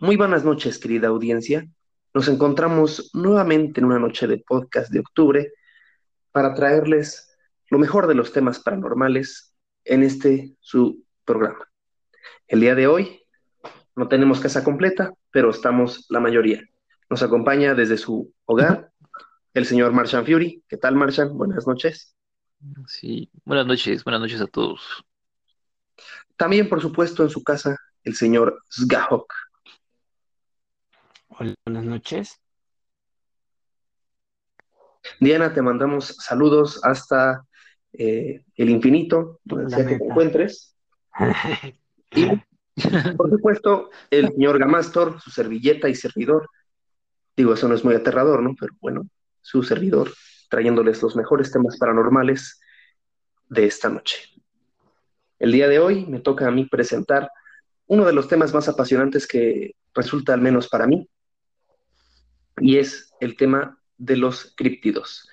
Muy buenas noches, querida audiencia. Nos encontramos nuevamente en una noche de podcast de octubre para traerles lo mejor de los temas paranormales en este su programa. El día de hoy no tenemos casa completa, pero estamos la mayoría. Nos acompaña desde su hogar el señor Marshan Fury. ¿Qué tal, Marshan? Buenas noches. Sí, buenas noches, buenas noches a todos. También, por supuesto, en su casa, el señor Sgahok. Hola, buenas noches. Diana, te mandamos saludos hasta eh, el infinito, donde sea que te encuentres. y, por supuesto, el señor Gamastor, su servilleta y servidor. Digo, eso no es muy aterrador, ¿no? Pero bueno, su servidor, trayéndoles los mejores temas paranormales de esta noche. El día de hoy me toca a mí presentar uno de los temas más apasionantes que resulta al menos para mí, y es el tema de los críptidos.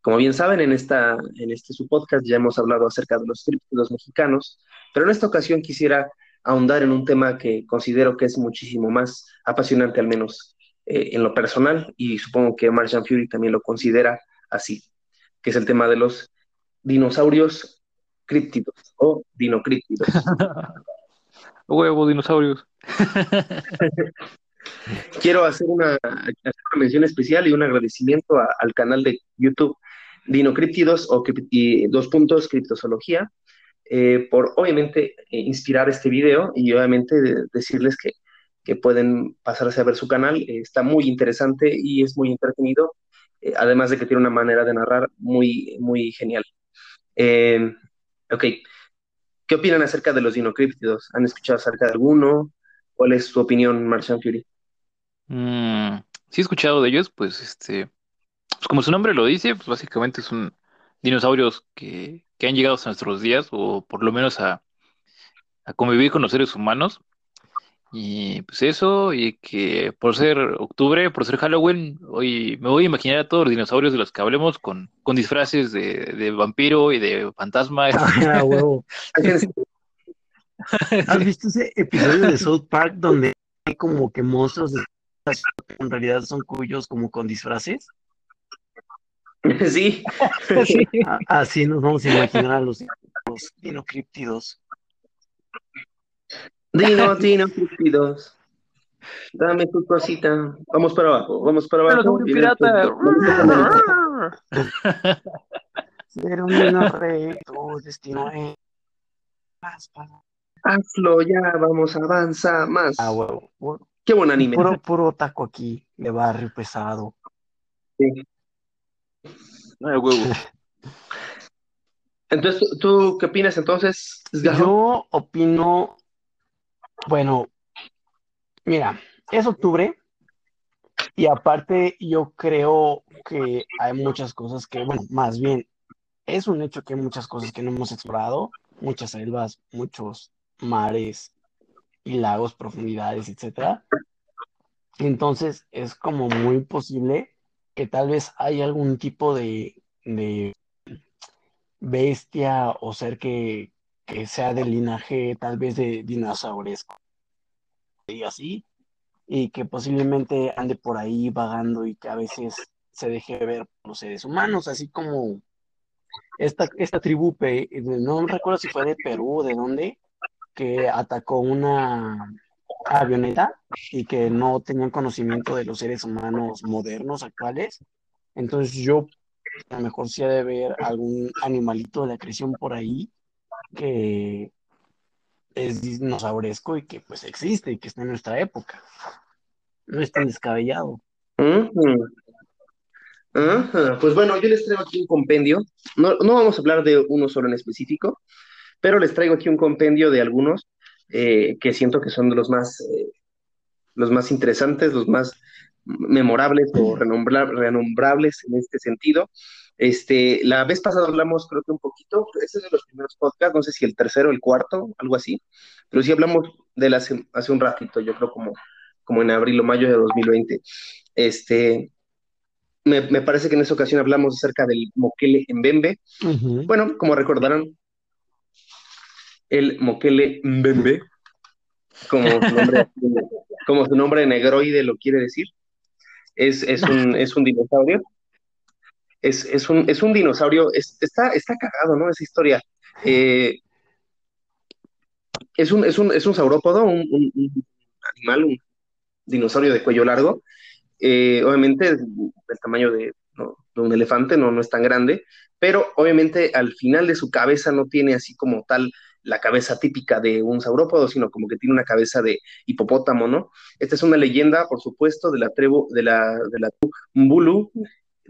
Como bien saben, en, esta, en este su podcast ya hemos hablado acerca de los críptidos mexicanos, pero en esta ocasión quisiera ahondar en un tema que considero que es muchísimo más apasionante, al menos eh, en lo personal, y supongo que Martian Fury también lo considera así, que es el tema de los dinosaurios críptidos o dinocríptidos. Huevo, dinosaurios. Quiero hacer una, mención especial y un agradecimiento al canal de YouTube Dinocríptidos o dos puntos criptozoología eh, por obviamente eh, inspirar este video y obviamente decirles que, pueden pasarse a ver su canal. Eh, está muy interesante y es muy entretenido, además de que tiene una manera de narrar muy, muy genial. ok, ¿qué opinan acerca de los dinocríptidos? ¿Han escuchado acerca de alguno? ¿Cuál es su opinión, Martian Fury? Sí he escuchado de ellos, pues este, pues como su nombre lo dice, pues básicamente son dinosaurios que, que han llegado a nuestros días, o por lo menos a, a convivir con los seres humanos. Y pues eso, y que por ser octubre, por ser Halloween, hoy me voy a imaginar a todos los dinosaurios de los que hablemos con, con disfraces de, de vampiro y de fantasma. Ah, huevo. ¿Has visto ese episodio de South Park donde hay como que monstruos de en realidad son cuyos como con disfraces. Sí. Así nos vamos a imaginar a los, los dinocriptidos. Dino, dinocriptidos. Dame tu cosita. Vamos para abajo, vamos para abajo. un pirata. Ser un tu destino es. Hazlo ya, vamos, avanza más. Ah, huevo. Qué buen anime. Puro, puro taco aquí, de barrio pesado. Sí. No hay huevo. Entonces, ¿tú qué opinas entonces? Yo opino, bueno, mira, es octubre y aparte yo creo que hay muchas cosas que, bueno, más bien es un hecho que hay muchas cosas que no hemos explorado, muchas selvas, muchos mares, y lagos, profundidades, etcétera. Entonces es como muy posible que tal vez hay algún tipo de, bestia o ser que, sea del linaje tal vez de dinosauresco y así, y que posiblemente ande por ahí vagando y que a veces se deje ver por los seres humanos, así como esta, esta tribu, no recuerdo si fue de Perú de dónde, que atacó una avioneta y que no tenían conocimiento de los seres humanos modernos actuales. Entonces yo a lo mejor sí ha de ver algún animalito de la creación por ahí que es dinosauresco y que pues existe y que está en nuestra época. No es tan descabellado. Pues bueno, yo les traigo aquí un compendio. No, no vamos a hablar de uno solo en específico, pero les traigo aquí un compendio de algunos eh, que siento que son de los más, eh, los más interesantes, los más memorables o renombrables en este sentido. Este, la vez pasada hablamos, creo que un poquito, ese es de los primeros podcasts, no sé si el tercero, el cuarto, algo así, pero sí hablamos de él hace, hace un ratito, yo creo como, como en abril o mayo de 2020. Este, me, me, parece que en esa ocasión hablamos acerca del moquele en Bembe. Bueno, como recordarán, el Moquele Mbembe, como su nombre negroide lo quiere decir. Es, es, un, es un dinosaurio. Es, es, un, es un dinosaurio, está, está cagado, ¿no? Esa historia. Eh, es, un, es, un, es un saurópodo, un, animal, un dinosaurio de cuello largo. Eh, obviamente, del tamaño de, de, un elefante, no, no es tan grande, pero obviamente al final de su cabeza no tiene así como tal la cabeza típica de un saurópodo, sino como que tiene una cabeza de hipopótamo, ¿no? Esta es una leyenda, por supuesto, de la tribu, de la, de la Mbulu,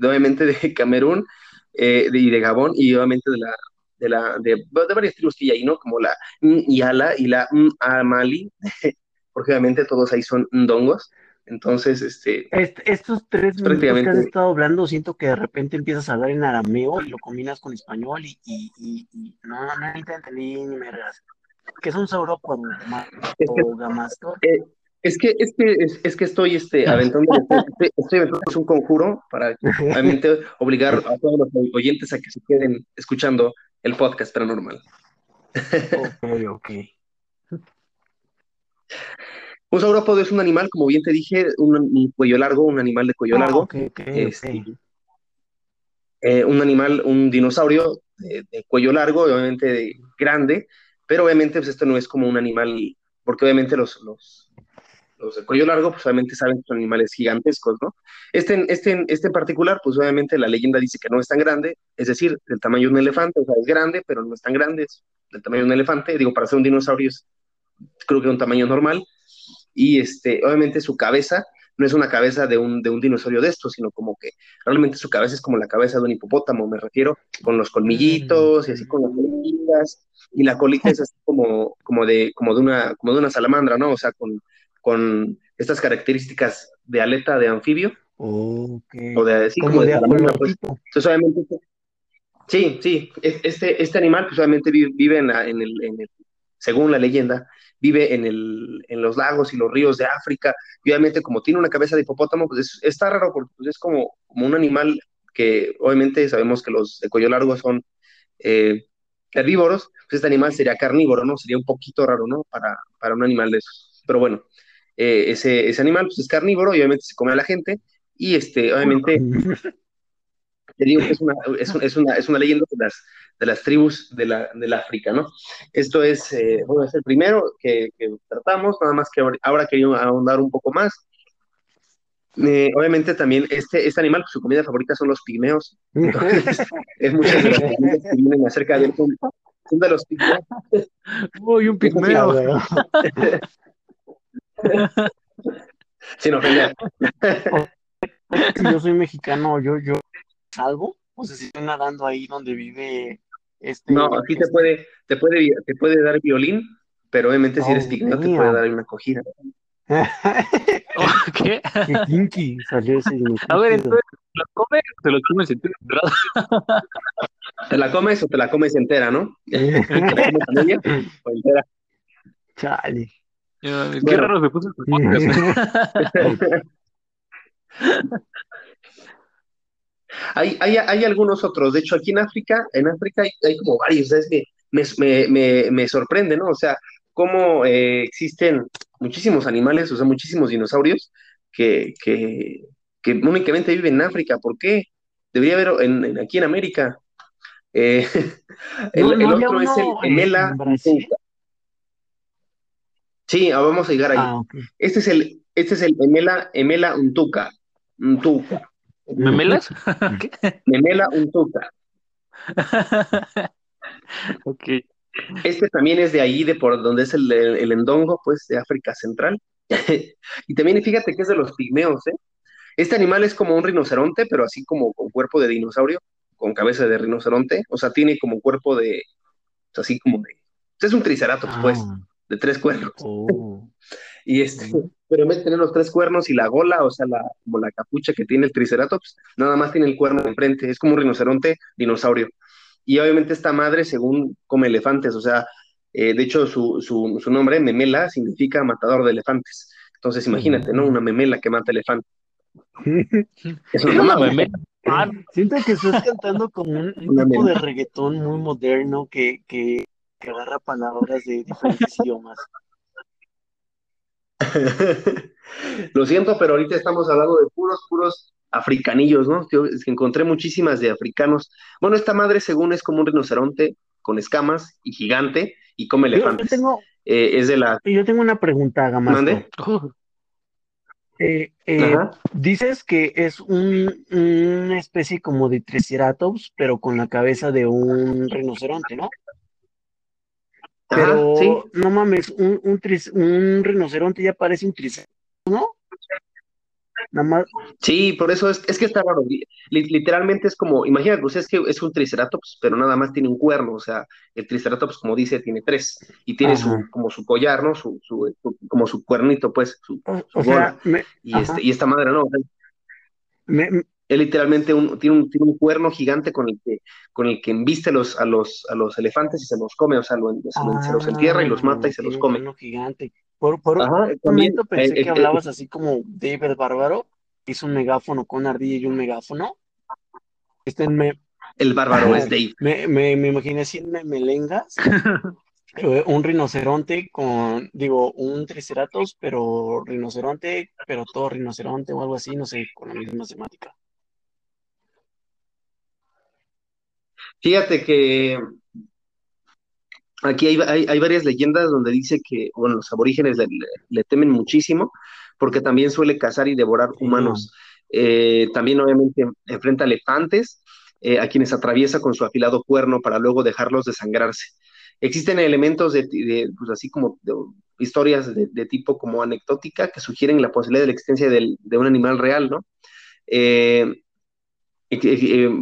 obviamente de Camerún eh, y de Gabón, y obviamente de la de la de, de varias tribus que hay ¿no? Como la Yala y la Amali, porque obviamente todos ahí son ndongos. Entonces, este. estos tres minutos que has estado hablando, siento que de repente empiezas a hablar en arameo y lo combinas con español y, y, y, no, no entendí ni me. ¿Qué es un saurópodo es que? Eh, es que, es que, es, que estoy este, aventando, estoy, estoy aventando un conjuro para realmente obligar a todos los oyentes a que se queden escuchando el podcast paranormal. Ok, ok. Un saurópodo es un animal, como bien te dije, un, cuello largo, un animal de cuello ah, largo. Este, eh, un animal, un dinosaurio de, cuello largo, obviamente grande, pero obviamente pues, esto no es como un animal, porque obviamente los, los, los de cuello largo, pues obviamente saben que son animales gigantescos, ¿no? Este, este, este en particular, pues obviamente la leyenda dice que no es tan grande, es decir, del tamaño de un elefante, o sea, es grande, pero no es tan grande, es del tamaño de un elefante, digo, para ser un dinosaurio es, creo que un tamaño normal, y este, obviamente su cabeza no es una cabeza de un, de un dinosaurio de estos, sino como que realmente su cabeza es como la cabeza de un hipopótamo, me refiero, con los colmillitos y así con las colitas, y la colita es así como, como, de, como, de una, como de una salamandra, ¿no? O sea, con, con estas características de aleta de anfibio. O de, sí, como, de, salamandra, pues. Entonces, obviamente, sí, sí, este, este animal, pues obviamente vive, en, en, el, en el, según la leyenda, vive en, el, en los lagos y los ríos de África, y obviamente como tiene una cabeza de hipopótamo, pues está raro porque pues, es como, como un animal que obviamente sabemos que los de cuello largo son eh, herbívoros, pues este animal sería carnívoro, ¿no? Sería un poquito raro, ¿no? Para, para un animal de esos. Pero bueno, eh, ese, ese animal pues, es carnívoro y obviamente se come a la gente, y este, obviamente te digo que es una, es, es una, es una leyenda de las, de las tribus de la, del África, ¿no? Esto es, eh, bueno, es el primero que, que, tratamos, nada más que ahora quería ahondar un poco más. Eh, obviamente también este, este animal, su comida favorita son los pigmeos. es muchas de las que vienen acerca de él son, de los pigmeos. Uy, un pigmeo. Sin ofender. Yo soy mexicano, yo, yo algo, o sea, si estoy nadando ahí donde vive este. No, aquí te puede, te puede, te puede dar violín, pero obviamente si eres digno te puede dar una acogida. ¿Qué? Qué kinky salió ese. A ver, entonces, ¿te la comes o te lo comes entera? ¿Te la comes o te la comes entera, no? ¿Te la comes o entera? Chale. Qué raro se puso el podcast. Hay, hay, hay, algunos otros, de hecho aquí en África, en África hay, como varios, es que me, me, me, sorprende, ¿no? O sea, cómo eh, existen muchísimos animales, o sea, muchísimos dinosaurios que, que, que, únicamente viven en África. ¿Por qué? Debería haber en, aquí en América. Eh, el, otro es el Emela. Sí, ah, vamos a llegar ahí. Ah, este es el, este es el Emela, Emela Untuca. Untuca. ¿Memelas? ¿Qué? Memela untuca. ok. Este también es de ahí, de por donde es el, el, endongo, pues, de África Central. y también fíjate que es de los pigmeos, ¿eh? Este animal es como un rinoceronte, pero así como con cuerpo de dinosaurio, con cabeza de rinoceronte. O sea, tiene como cuerpo de, así como de, es un triceratops, pues, ah. de tres cuernos. Oh. Y este, pero en vez de tener los tres cuernos y la gola, o sea, la, como la capucha que tiene el Triceratops, nada más tiene el cuerno enfrente, es como un rinoceronte dinosaurio. Y obviamente esta madre, según come elefantes, o sea, eh, de hecho su, su, su, nombre, memela, significa matador de elefantes. Entonces imagínate, ¿no? Una memela que mata elefantes. es una memela. Siento que estás cantando como un, tipo de reggaetón muy moderno que, que, que agarra palabras de diferentes idiomas. Lo siento, pero ahorita estamos hablando de puros, puros africanillos, ¿no? Yo encontré muchísimas de africanos. Bueno, esta madre, según es como un rinoceronte con escamas y gigante y come elefantes. Yo, tengo, eh, es de la. Yo tengo una pregunta, Gamas. Eh, eh, dices que es un, una especie como de triceratops, pero con la cabeza de un rinoceronte, ¿no? Pero no mames, un, un, un, rinoceronte ya parece un triceratops, ¿no? Nada más. Sí, por eso es, es que está raro. Literalmente es como, imagínate, pues es que es un triceratops, pero nada más tiene un cuerno, o sea, el triceratops, como dice, tiene tres, y tiene su, como su collar, ¿no? Su, su, como su cuernito, pues, su, o, sea, y, este, y esta madre no. Él literalmente un, tiene, un, tiene un cuerno gigante con el que, con el que embiste los, a, los, a los elefantes y se los come, o sea, se los entierra y los mata y se los come. Un gigante. Por, por un momento pensé eh, que eh, hablabas así como David Bárbaro, hizo un megáfono con ardilla y un megáfono. Este me, el bárbaro es Dave. Me, me, me imaginé así melengas, eh, un rinoceronte con, digo, un triceratops, pero rinoceronte, pero todo rinoceronte o algo así, no sé, con la misma temática. Fíjate que Aquí hay, varias leyendas donde dice que, bueno, los aborígenes le, temen muchísimo porque también suele cazar y devorar humanos. Eh, también obviamente enfrenta elefantes eh, a quienes atraviesa con su afilado cuerno para luego dejarlos desangrarse. Existen elementos de, pues así como historias de, tipo como anecdótica que sugieren la posibilidad de la existencia de un animal real, ¿no? Eh,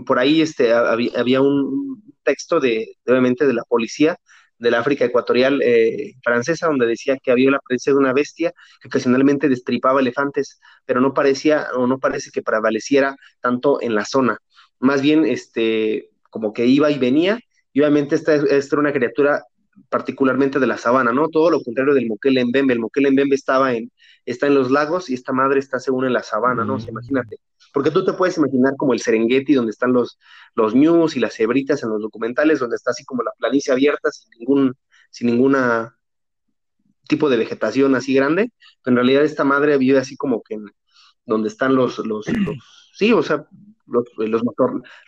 por ahí este, había, un texto de, obviamente, de la policía del África ecuatorial eh, francesa, donde decía que había la presencia de una bestia que ocasionalmente destripaba elefantes, pero no parecía o no parece que prevaleciera tanto en la zona. Más bien, este, como que iba y venía, y obviamente esta, esta era una criatura particularmente de la sabana, ¿no? Todo lo contrario del Moquel en Bembe. El Moquel en Bembe estaba en, está en los lagos y esta madre está según en la sabana, ¿no? imagínate. Porque tú te puedes imaginar como el Serengeti, donde están los, los y las cebritas en los documentales, donde está así como la planicie abierta, sin ningún, sin ninguna tipo de vegetación así grande. en realidad esta madre vive así como que en, donde están los, los, sí, o sea, los,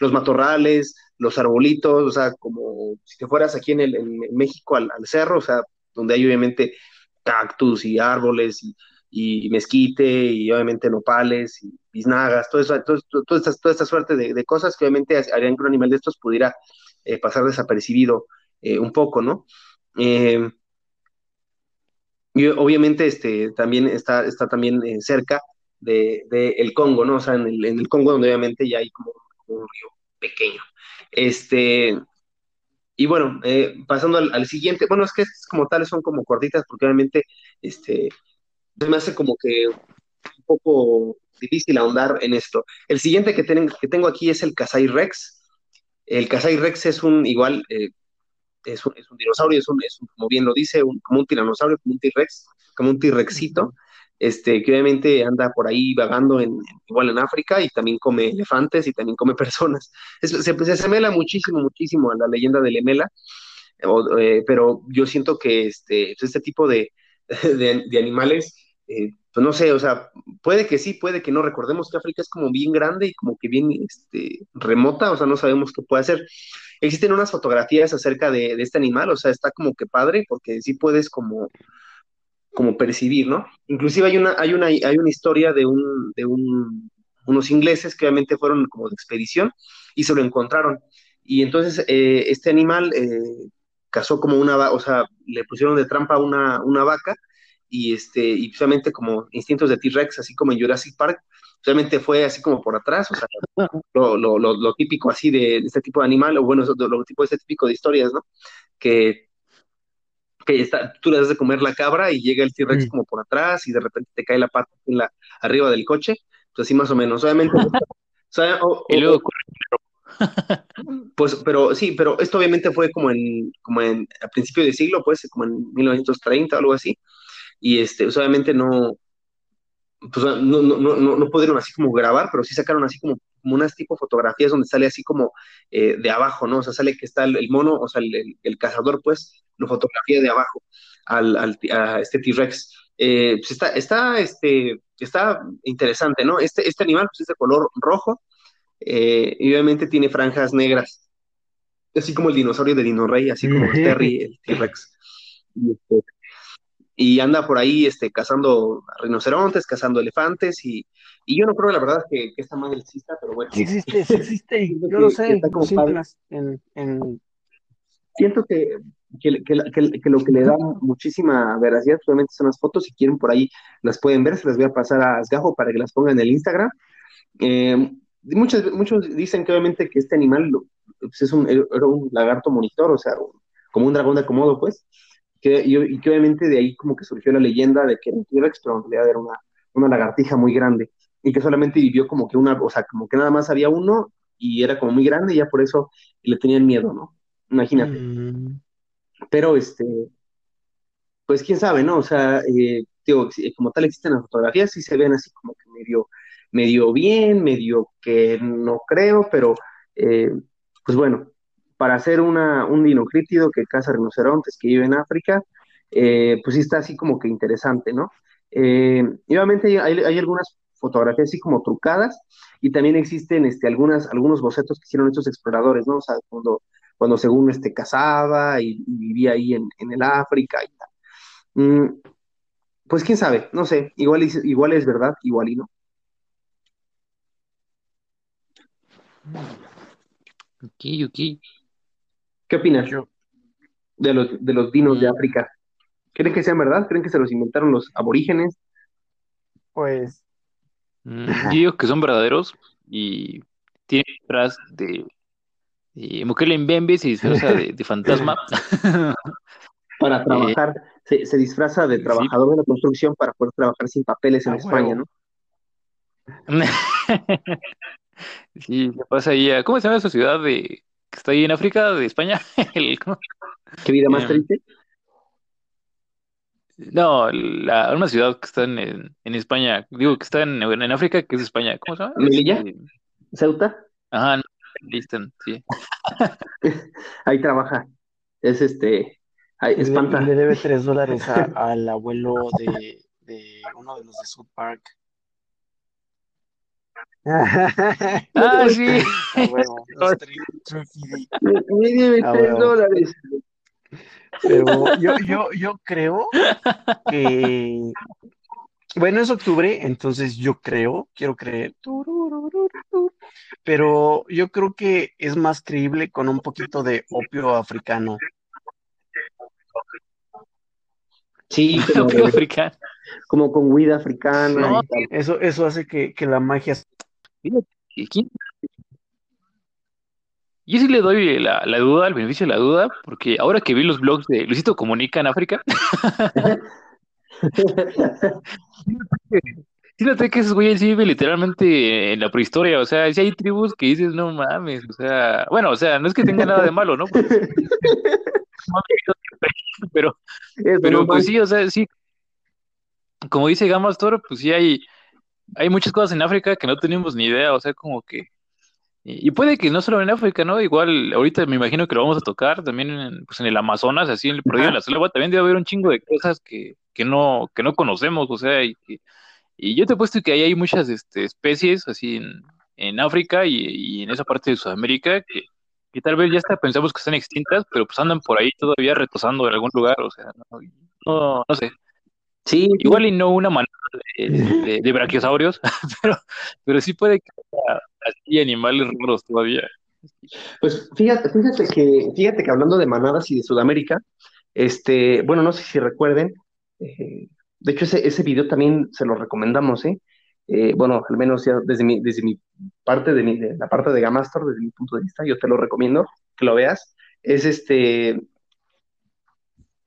los, matorrales, los arbolitos, o sea, como si te fueras aquí en, el, en México al, al, cerro, o sea, donde hay obviamente cactus y árboles y, y mezquite y obviamente nopales y biznagas, todo eso, todo, esta, toda esta suerte de, cosas que obviamente harían que un animal de estos pudiera eh, pasar desapercibido eh, un poco, ¿no? Eh, y obviamente este, también está, está también cerca de, el Congo, ¿no? O sea, en el, en el, Congo donde obviamente ya hay como, un río pequeño. Este, y bueno, pasando al, al, siguiente, bueno, es que como tales son como cortitas porque obviamente este, me hace como que un poco difícil ahondar en esto. El siguiente que, que tengo aquí es el Kasai Rex. El Kasai Rex es un igual, eh, es, un, dinosaurio, es un, como bien lo dice, como un tiranosaurio, como un T-Rex, como un T-Rexito, este, que obviamente anda por ahí vagando en, igual en África y también come elefantes y también come personas. se, se asemela muchísimo, muchísimo a la leyenda del Emela, eh, pero yo siento que este, este tipo de, de animales eh, pues no sé, o sea, puede que sí, puede que no. Recordemos que África es como bien grande y como que bien este, remota, o sea, no sabemos qué puede hacer. Existen unas fotografías acerca de, este animal, o sea, está como que padre, porque sí puedes como, como percibir, ¿no? Inclusive hay una, hay una, hay una historia de un, de un, unos ingleses que obviamente fueron como de expedición y se lo encontraron. Y entonces eh, este animal eh, cazó como una, o sea, le pusieron de trampa una, una vaca y este, y precisamente como instintos de T-Rex, así como en Jurassic Park, realmente fue así como por atrás, o sea, lo, lo, lo, típico así de, este tipo de animal, o bueno, lo, tipo de este típico de historias, ¿no? Que, que está, tú le das de comer la cabra y llega el T-Rex mm. como por atrás y de repente te cae la pata en la, arriba del coche, pues así más o menos, obviamente. y luego pues, pero sí, pero esto obviamente fue como en, como en, a principio de siglo, pues, como en 1930 o algo así y este, obviamente no, pues no, no, no, no, pudieron así como grabar, pero sí sacaron así como, unas tipo fotografías donde sale así como eh, de abajo, ¿no? O sea, sale que está el, mono, o sea, el, cazador, pues, lo fotografía de abajo al, al a este T-Rex. eh, pues está, está, este, está interesante, ¿no? Este, este animal pues, es de color rojo eh, y obviamente tiene franjas negras, así como el dinosaurio de Dino Rey, así como Terry, el T-Rex. Este, y, anda por ahí este, cazando rinocerontes, cazando elefantes y, y yo no creo, la verdad, que, que esta madre exista, pero bueno. Sí existe, sí existe, yo lo sé, en, en... Siento que que, que, lo que le da muchísima veracidad obviamente son las fotos, si quieren por ahí las pueden ver, se las voy a pasar a Asgajo para que las pongan en el Instagram. Eh, muchos, muchos dicen que obviamente que este animal pues, es un, era un lagarto monitor, o sea, como un dragón de Komodo, pues, que, y, que obviamente de ahí como que surgió la leyenda de que era un T-Rex, pero en realidad era una, una lagartija muy grande, y que solamente vivió como que una, o sea, como que nada más había uno, y era como muy grande, y ya por eso le tenían miedo, ¿no? Imagínate. Mm. Pero, este, pues quién sabe, ¿no? O sea, eh, digo, como tal existen las fotografías, sí se ven así como que medio, medio bien, medio que no creo, pero, eh, pues bueno, para hacer un dinocrítido que caza rinocerontes, que vive en África, eh, pues sí está así como que interesante, ¿no? y obviamente hay, hay, algunas fotografías así como trucadas y también existen este, algunos bocetos que hicieron estos exploradores, ¿no? O sea, cuando cuando según este casaba y, vivía ahí en, el África y tal. Mm, pues quién sabe, no sé, igual, igual es verdad, igual y no. Ok, ok. ¿Qué opinas yo de los, de los dinos de mm. África? ¿Creen que sean verdad? ¿Creen que se los inventaron los aborígenes? Pues. Mm, yo digo que son verdaderos y tienen detrás de y Mukele Mbembe se disfraza de, fantasma. para trabajar, se, disfraza de trabajador de la construcción para poder trabajar sin papeles en ah, España, ¿no? sí, se pasa ahí a, ¿cómo se llama esa ciudad de que está ahí en África, de España? ¿Qué vida más em, triste? No, la, una ciudad que está en, en, España, digo que está en, en, África, que es España, ¿cómo se llama? ¿Melilla? ¿Ceuta? Ajá, Listen, sí. Ahí trabaja. Es este. espanta. Le, debe tres dólares al abuelo de, de, uno de los de South Park. ah, sí. Dólares. Pero yo, yo, yo creo que. Bueno, es octubre, entonces yo creo, quiero creer pero yo creo que es más creíble con un poquito de opio africano. Sí, como, africano. Como con weed africana. eso, eso hace que, la magia. Yo sí le doy la, duda, el beneficio de la duda, porque ahora que vi los blogs de Luisito Comunica en África, Fíjate que esos güeyes sí viven literalmente en la prehistoria, o sea, si hay tribus que dices, no mames, o sea, bueno, o sea, no es que tenga nada de malo, ¿no? pero, pero pues sí, o sea, sí, como dice Gamastor, pues sí hay, hay muchas cosas en África que no tenemos ni idea, o sea, como que, y, puede que no solo en África, ¿no? Igual, ahorita me imagino que lo vamos a tocar también en, pues en el Amazonas, así en el perdido de la selva, también debe haber un chingo de cosas que, que no, que no conocemos, o sea, y que y yo te he puesto que ahí hay muchas este, especies así en, África y, en esa parte de Sudamérica que, tal vez ya hasta pensamos que están extintas, pero pues andan por ahí todavía retosando en algún lugar, o sea, no, no, sé. Sí, igual y no una manada de, de, brachiosaurios, pero, pero sí puede que haya así animales raros todavía. Pues fíjate, fíjate que, fíjate que hablando de manadas y de Sudamérica, este, bueno, no sé si recuerden, eh, de hecho, ese, ese video también se lo recomendamos, ¿eh? ¿eh? bueno, al menos ya desde mi, desde mi parte, de, mi, de la parte de Gamastor, desde mi punto de vista, yo te lo recomiendo que lo veas. Es este,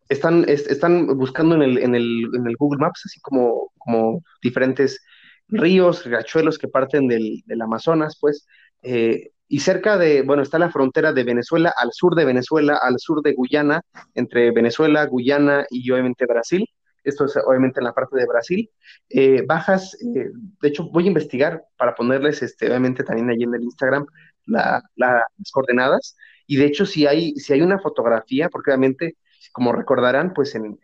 están, están buscando en el, en, el, en el, Google Maps, así como, como diferentes ríos, riachuelos que parten del, del Amazonas, pues, eh, y cerca de, bueno, está la frontera de Venezuela, al sur de Venezuela, al sur de Guyana, entre Venezuela, Guyana y obviamente Brasil. Esto es obviamente en la parte de Brasil, eh, bajas, eh, de hecho voy a investigar para ponerles, este, obviamente también allí en el Instagram, las coordenadas, y de hecho si hay, si hay una fotografía, porque obviamente, como recordarán, pues en,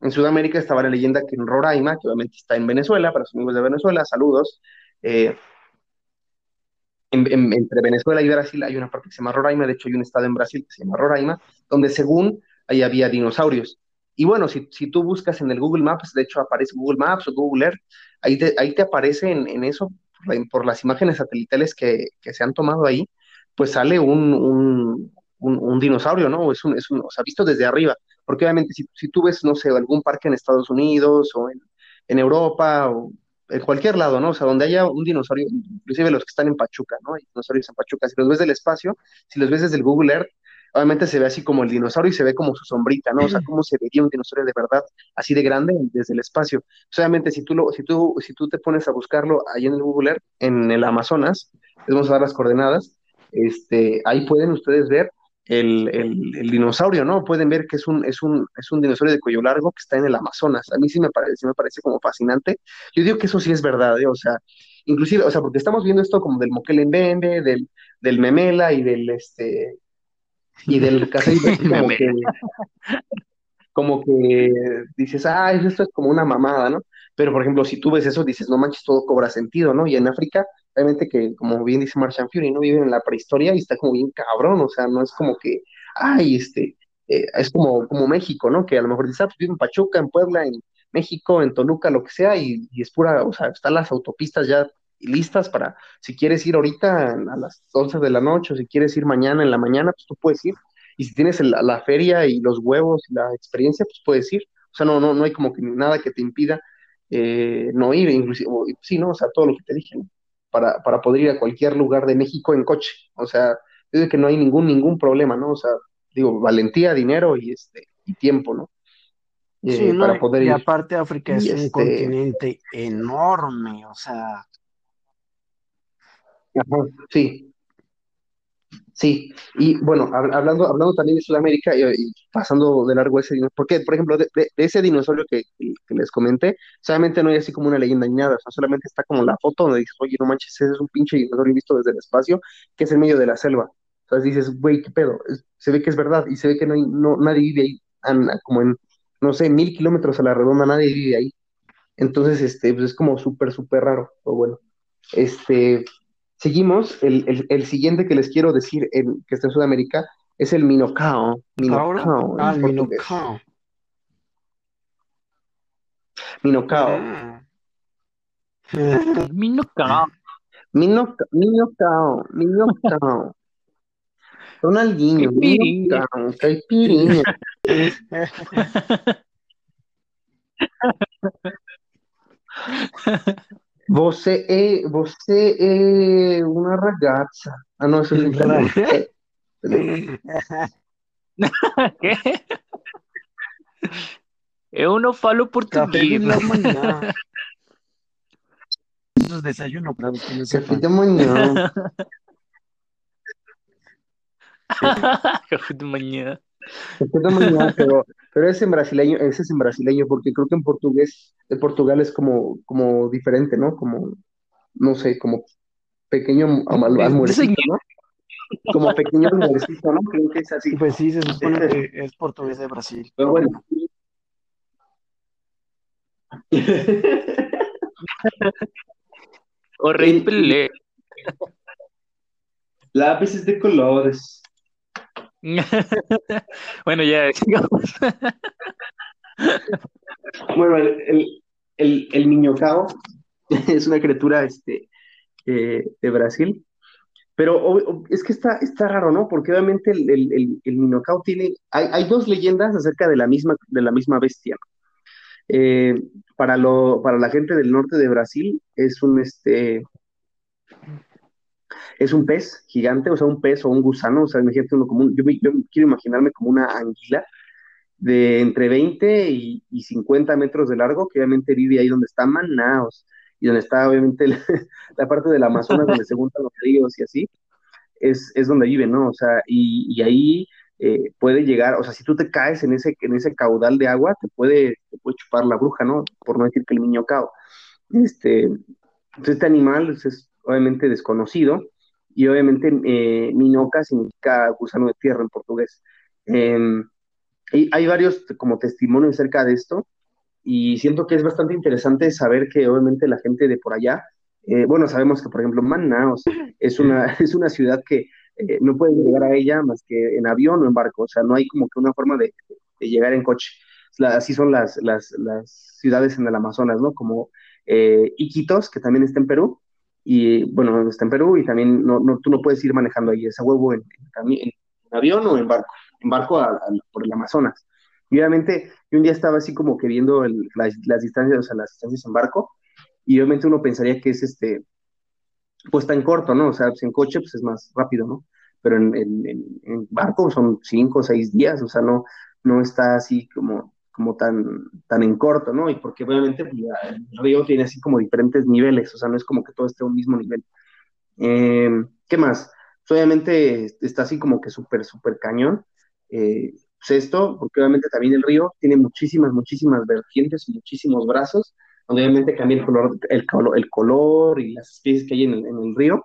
En Sudamérica estaba la leyenda que en Roraima, que obviamente está en Venezuela, para los amigos de Venezuela, saludos. Eh, entre Venezuela y Brasil hay una parte que se llama Roraima, de hecho hay un estado en Brasil que se llama Roraima, donde según ahí había dinosaurios. Y bueno, si, si tú buscas en el Google Maps, de hecho aparece Google Maps o Google Earth, ahí te, ahí te aparece en, eso, por, las imágenes satelitales que, que, se han tomado ahí, pues sale un, un, un, dinosaurio, ¿no? Es un, es un, o sea, visto desde arriba, porque obviamente si, si tú ves, no sé, algún parque en Estados Unidos o en, en Europa o en cualquier lado, ¿no? O sea, donde haya un dinosaurio, inclusive los que están en Pachuca, ¿no? Hay dinosaurios en Pachuca, si los ves del espacio, si los ves desde el Google Earth, obviamente se ve así como el dinosaurio y se ve como su sombrita, ¿no? O sea, cómo se vería un dinosaurio de verdad, así de grande desde el espacio. obviamente, si tú, lo, si, tú, si tú te pones a buscarlo ahí en el Google Earth, en el Amazonas, les vamos a dar las coordenadas, este, ahí pueden ustedes ver el, el, dinosaurio, ¿no? Pueden ver que es un, es, un, es un dinosaurio de cuello largo que está en el Amazonas. A mí sí me parece, me parece como fascinante. Yo digo que eso sí es verdad, ¿eh? O sea, inclusive, o sea, porque estamos viendo esto como del Moquelembembe, del, del Memela y del, este, y del como que, como que dices, ah, esto es como una mamada, ¿no? Pero, por ejemplo, si tú ves eso, dices, no manches, todo cobra sentido, ¿no? Y en África, obviamente que, como bien dice Martian Fury, no viven en la prehistoria y está como bien cabrón, o sea, no es como que, ay, este, eh, es como, como México, ¿no? Que a lo mejor dices, ah, pues vive en Pachuca, en Puebla, en México, en Toluca, lo que sea, y, es pura, o sea, están las autopistas ya listas para, si quieres ir ahorita a las 11 de la noche o si quieres ir mañana en la mañana, pues tú puedes ir. Y si tienes la feria y los huevos y la experiencia, pues puedes ir. O sea, no, no, no hay como que nada que te impida eh, no ir, inclusive, sí, ¿no? O sea, todo lo que te dije, Para, para poder ir a cualquier lugar de México en coche. O sea, yo digo que no hay ningún, ningún problema, ¿no? O sea, digo, valentía, dinero y este, y tiempo, ¿no? sí, eh, para poder y aparte África es un este continente enorme, o sea, sí. Sí, y bueno, hablando, hablando también de Sudamérica y, pasando de largo ese dinosaurio, porque, por ejemplo, de, ese dinosaurio que, les comenté, solamente no hay así como una leyenda ni nada, solamente está como la foto donde dices, oye, no manches, ese es un pinche dinosaurio visto desde el espacio, que es en medio de la selva. Entonces dices, güey, qué pedo, se ve que es verdad, y se ve que no hay, no, nadie vive ahí, como en, no sé, mil kilómetros a la redonda, nadie vive ahí. Entonces, este, pues es como súper, súper raro, o bueno. Este, Seguimos, el, el, siguiente que les quiero decir en, que está en Sudamérica es el Minocao. Minocao. Ah, Minocao. Minocao. Minocao. Minocao. Minocao. Minocao. Ronaldinho. Minocao. Caipirinha. Você é, você é uma ragazza. Ah, não, isso é. Eu não falo português. Café manhã. Desayuno para los que no Café de manhã. Café de manhã. Café de manhã, pero pero es en brasileño, ese es en brasileño, porque creo que en portugués, de Portugal es como, como diferente, ¿no? Como, no sé, como pequeño almuercito, ¿no? Como pequeño almuercito, ¿no? Creo que es así. Pues sí, se supone que es portugués de Brasil. Pero bueno. Horrible. Lápices de colores. bueno, ya, bueno, el, el, el, niño cao es una criatura este, eh, de Brasil, pero es que está, está raro, ¿no? Porque obviamente el, el, el cao tiene, hay, hay, dos leyendas acerca de la misma, de la misma bestia. Eh, para, lo, para la gente del norte de Brasil es un, este, es un pez gigante, o sea, un pez o un gusano, o sea, imagínate uno como un, yo, quiero imaginarme como una anguila de entre 20 y, 50 metros de largo, que obviamente vive ahí donde está Manaos, y donde está obviamente la, parte del Amazonas donde se juntan los ríos y así, es, es donde vive, ¿no? O sea, y, ahí eh, puede llegar, o sea, si tú te caes en ese, en ese caudal de agua, te puede, te puede chupar la bruja, ¿no? Por no decir que el niño cao. Este, entonces este animal es obviamente desconocido, y obviamente eh, minoca significa gusano de tierra en portugués. Em, y hay varios como testimonios acerca de esto, y siento que es bastante interesante saber que obviamente la gente de por allá, eh, bueno, sabemos que por ejemplo Manaus es una, es una ciudad que eh, no pueden llegar a ella más que en avión o en barco, o sea, no hay como que una forma de, llegar en coche. así son las, las, las, ciudades en el Amazonas, ¿no? Como eh, Iquitos, que también está en Perú, y bueno, está en Perú y también no, no, tú no puedes ir manejando ahí ese huevo en, en, avión o en barco, en barco por el Amazonas. Y obviamente, yo un día estaba así como que viendo las, distancias, o sea, las distancias en barco, y obviamente uno pensaría que es este, pues tan corto, ¿no? O sea, pues en coche pues es más rápido, ¿no? Pero en, en, barco son cinco o seis días, o sea, no, no está así como, como tan, tan en corto, ¿no? Y porque obviamente pues, el río tiene así como diferentes niveles, o sea, no es como que todo esté a un mismo nivel. Eh, ¿Qué más? Pues, obviamente está así como que súper, súper cañón. Eh, pues esto, porque obviamente también el río tiene muchísimas, muchísimas vertientes y muchísimos brazos, donde obviamente cambia el color, el, color, y las especies que hay en el, en el río,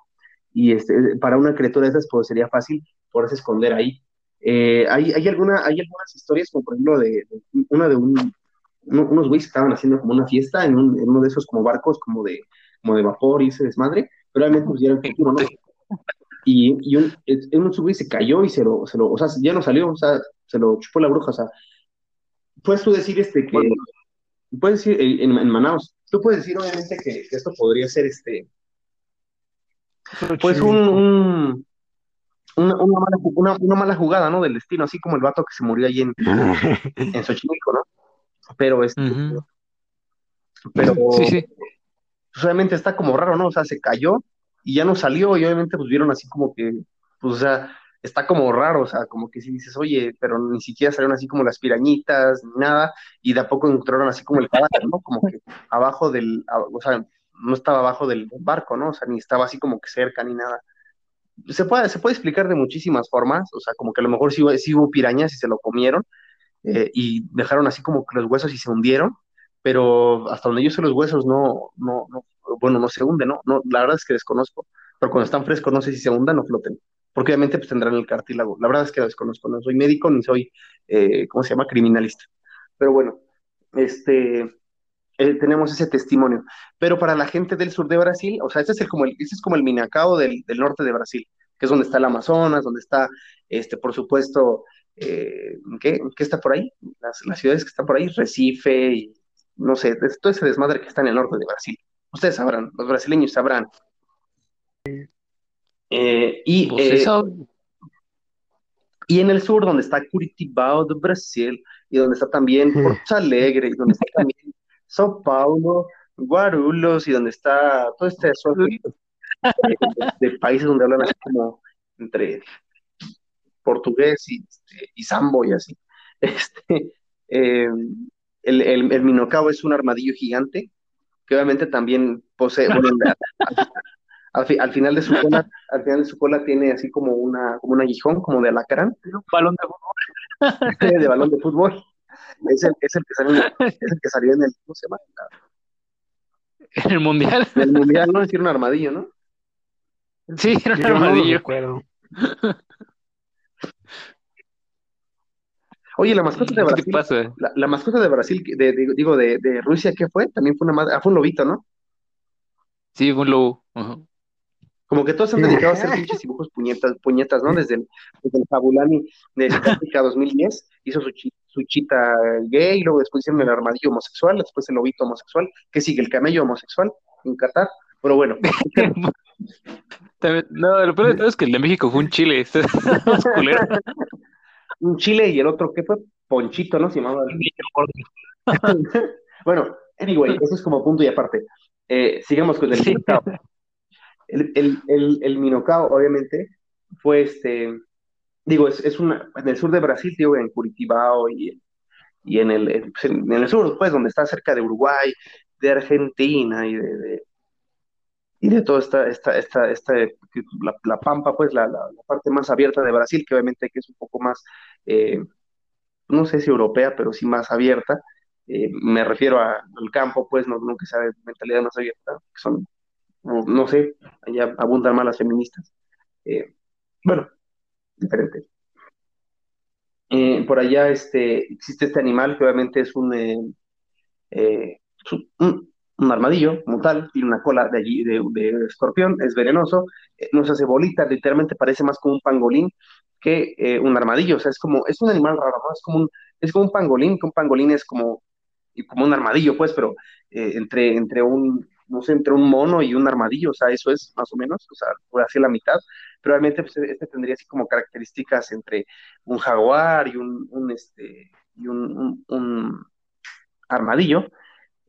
y este, para una criatura de esas pues sería fácil poderse esconder ahí. Eh, hay, hay, alguna, hay algunas historias, como por ejemplo de, una de un, unos güeyes que estaban haciendo como una fiesta en, un, en, uno de esos como barcos como de, como de vapor y ese desmadre, pero obviamente pues era el futuro, ¿no? Y, y un, un güey se cayó y se lo, se lo, o sea, ya no salió, o sea, se lo chupó la bruja, o sea, puedes tú decir este que, puedes decir en, en, Manaus, tú puedes decir obviamente que, esto podría ser este, pues un, un una, una, mala, una, una, mala, jugada, ¿no? Del destino, así como el vato que se murió allí en, en Xochimilco, ¿no? Pero este, pero sí, sí. Pues, obviamente está como raro, ¿no? O sea, se cayó y ya no salió y obviamente pues vieron así como que, pues o sea, está como raro, o sea, como que si dices, oye, pero ni siquiera salieron así como las pirañitas, ni nada, y de a poco encontraron así como el cadáver, ¿no? Como que abajo del, o sea, no estaba abajo del barco, ¿no? O sea, ni estaba así como que cerca ni nada. Se puede, se puede explicar de muchísimas formas, o sea, como que a lo mejor sí, hubo pirañas y se lo comieron, eh, y dejaron así como los huesos y se hundieron, pero hasta donde yo sé los huesos no, no, no, bueno, no se hunden, ¿no? no la verdad es que desconozco, pero cuando están frescos no sé si se hundan o floten porque obviamente pues tendrán el cartílago. La verdad es que desconozco, no soy médico ni soy, eh, ¿cómo se llama?, criminalista. Pero bueno, este, eh, tenemos ese testimonio. Pero para la gente del sur de Brasil, o sea, ese es, el, como, el, ese es como el Minacao del, del, norte de Brasil, que es donde está el Amazonas, donde está, este, por supuesto, eh, ¿qué, ¿qué, está por ahí? Las, las, ciudades que están por ahí, Recife, y no sé, todo ese desmadre que está en el norte de Brasil. Ustedes sabrán, los brasileños sabrán. Eh, y, pues y en el sur, donde está Curitiba de Brasil, y donde está también Porto Alegre, y donde está São Paulo, Guarulhos, y donde está todo este de, países donde hablan así como entre portugués y, este, y sambo y así. Este, eh, el, el, el, Minocao es un armadillo gigante que obviamente también posee, al, final de su cola, al final de su cola tiene así como una, como un aguijón, como de alacrán. Un balón de fútbol. de balón de fútbol. Es el, es el, que, salió, es el que salió en el, ¿cómo se llama? En el mundial. En el mundial, ¿no? Decir un armadillo, ¿no? Sí, era un armadillo. No Oye, la mascota de Brasil. ¿Qué pasa? La, la, mascota de Brasil, de, de, digo, de, de, Rusia, ¿qué fue? También fue una ah, fue un lobito, ¿no? Sí, fue un lobo. Como que todos se han dedicado a hacer pinches dibujos puñetas, puñetas, ¿no? Desde el, desde el Fabulani de África 2010, hizo su, su chita gay, luego después hicieron el armadillo homosexual, después el lobito homosexual, que sigue el camello homosexual en Qatar, pero bueno. no, lo peor de todo es que el de México fue un chile, este un chile y el otro, ¿qué fue? Ponchito, ¿no? Se llamaba. bueno, anyway, eso es como punto y aparte. Eh, sigamos con el sí. El, el, el, Minocao, obviamente, fue este, digo, es, es una, en el sur de Brasil, digo, en Curitibao y, y en, el, pues, en el sur, pues, donde está cerca de Uruguay, de Argentina y de, de y de toda esta, esta, esta, esta la, la, pampa, pues la, la, parte más abierta de Brasil, que obviamente que es un poco más, eh, no sé si europea, pero sí más abierta. Eh, me refiero al campo, pues, no, no que sea mentalidad más abierta, que son no, sé, allá abundan más las feministas. Eh, bueno, diferente. Eh, por allá este, existe este animal que obviamente es un, eh, un, armadillo como tal, tiene una cola de, de, escorpión, es venenoso, no se hace bolita, literalmente parece más como un pangolín que un armadillo, o sea, es como, es un animal raro, ¿no? Es como un, es como un pangolín, que un pangolín es como, como un armadillo, pues, pero entre, entre un, no sé, entre un mono y un armadillo, o sea, eso es más o menos, o sea, por así la mitad, pero obviamente pues, este tendría así como características entre un jaguar y un, este, y un, un, armadillo,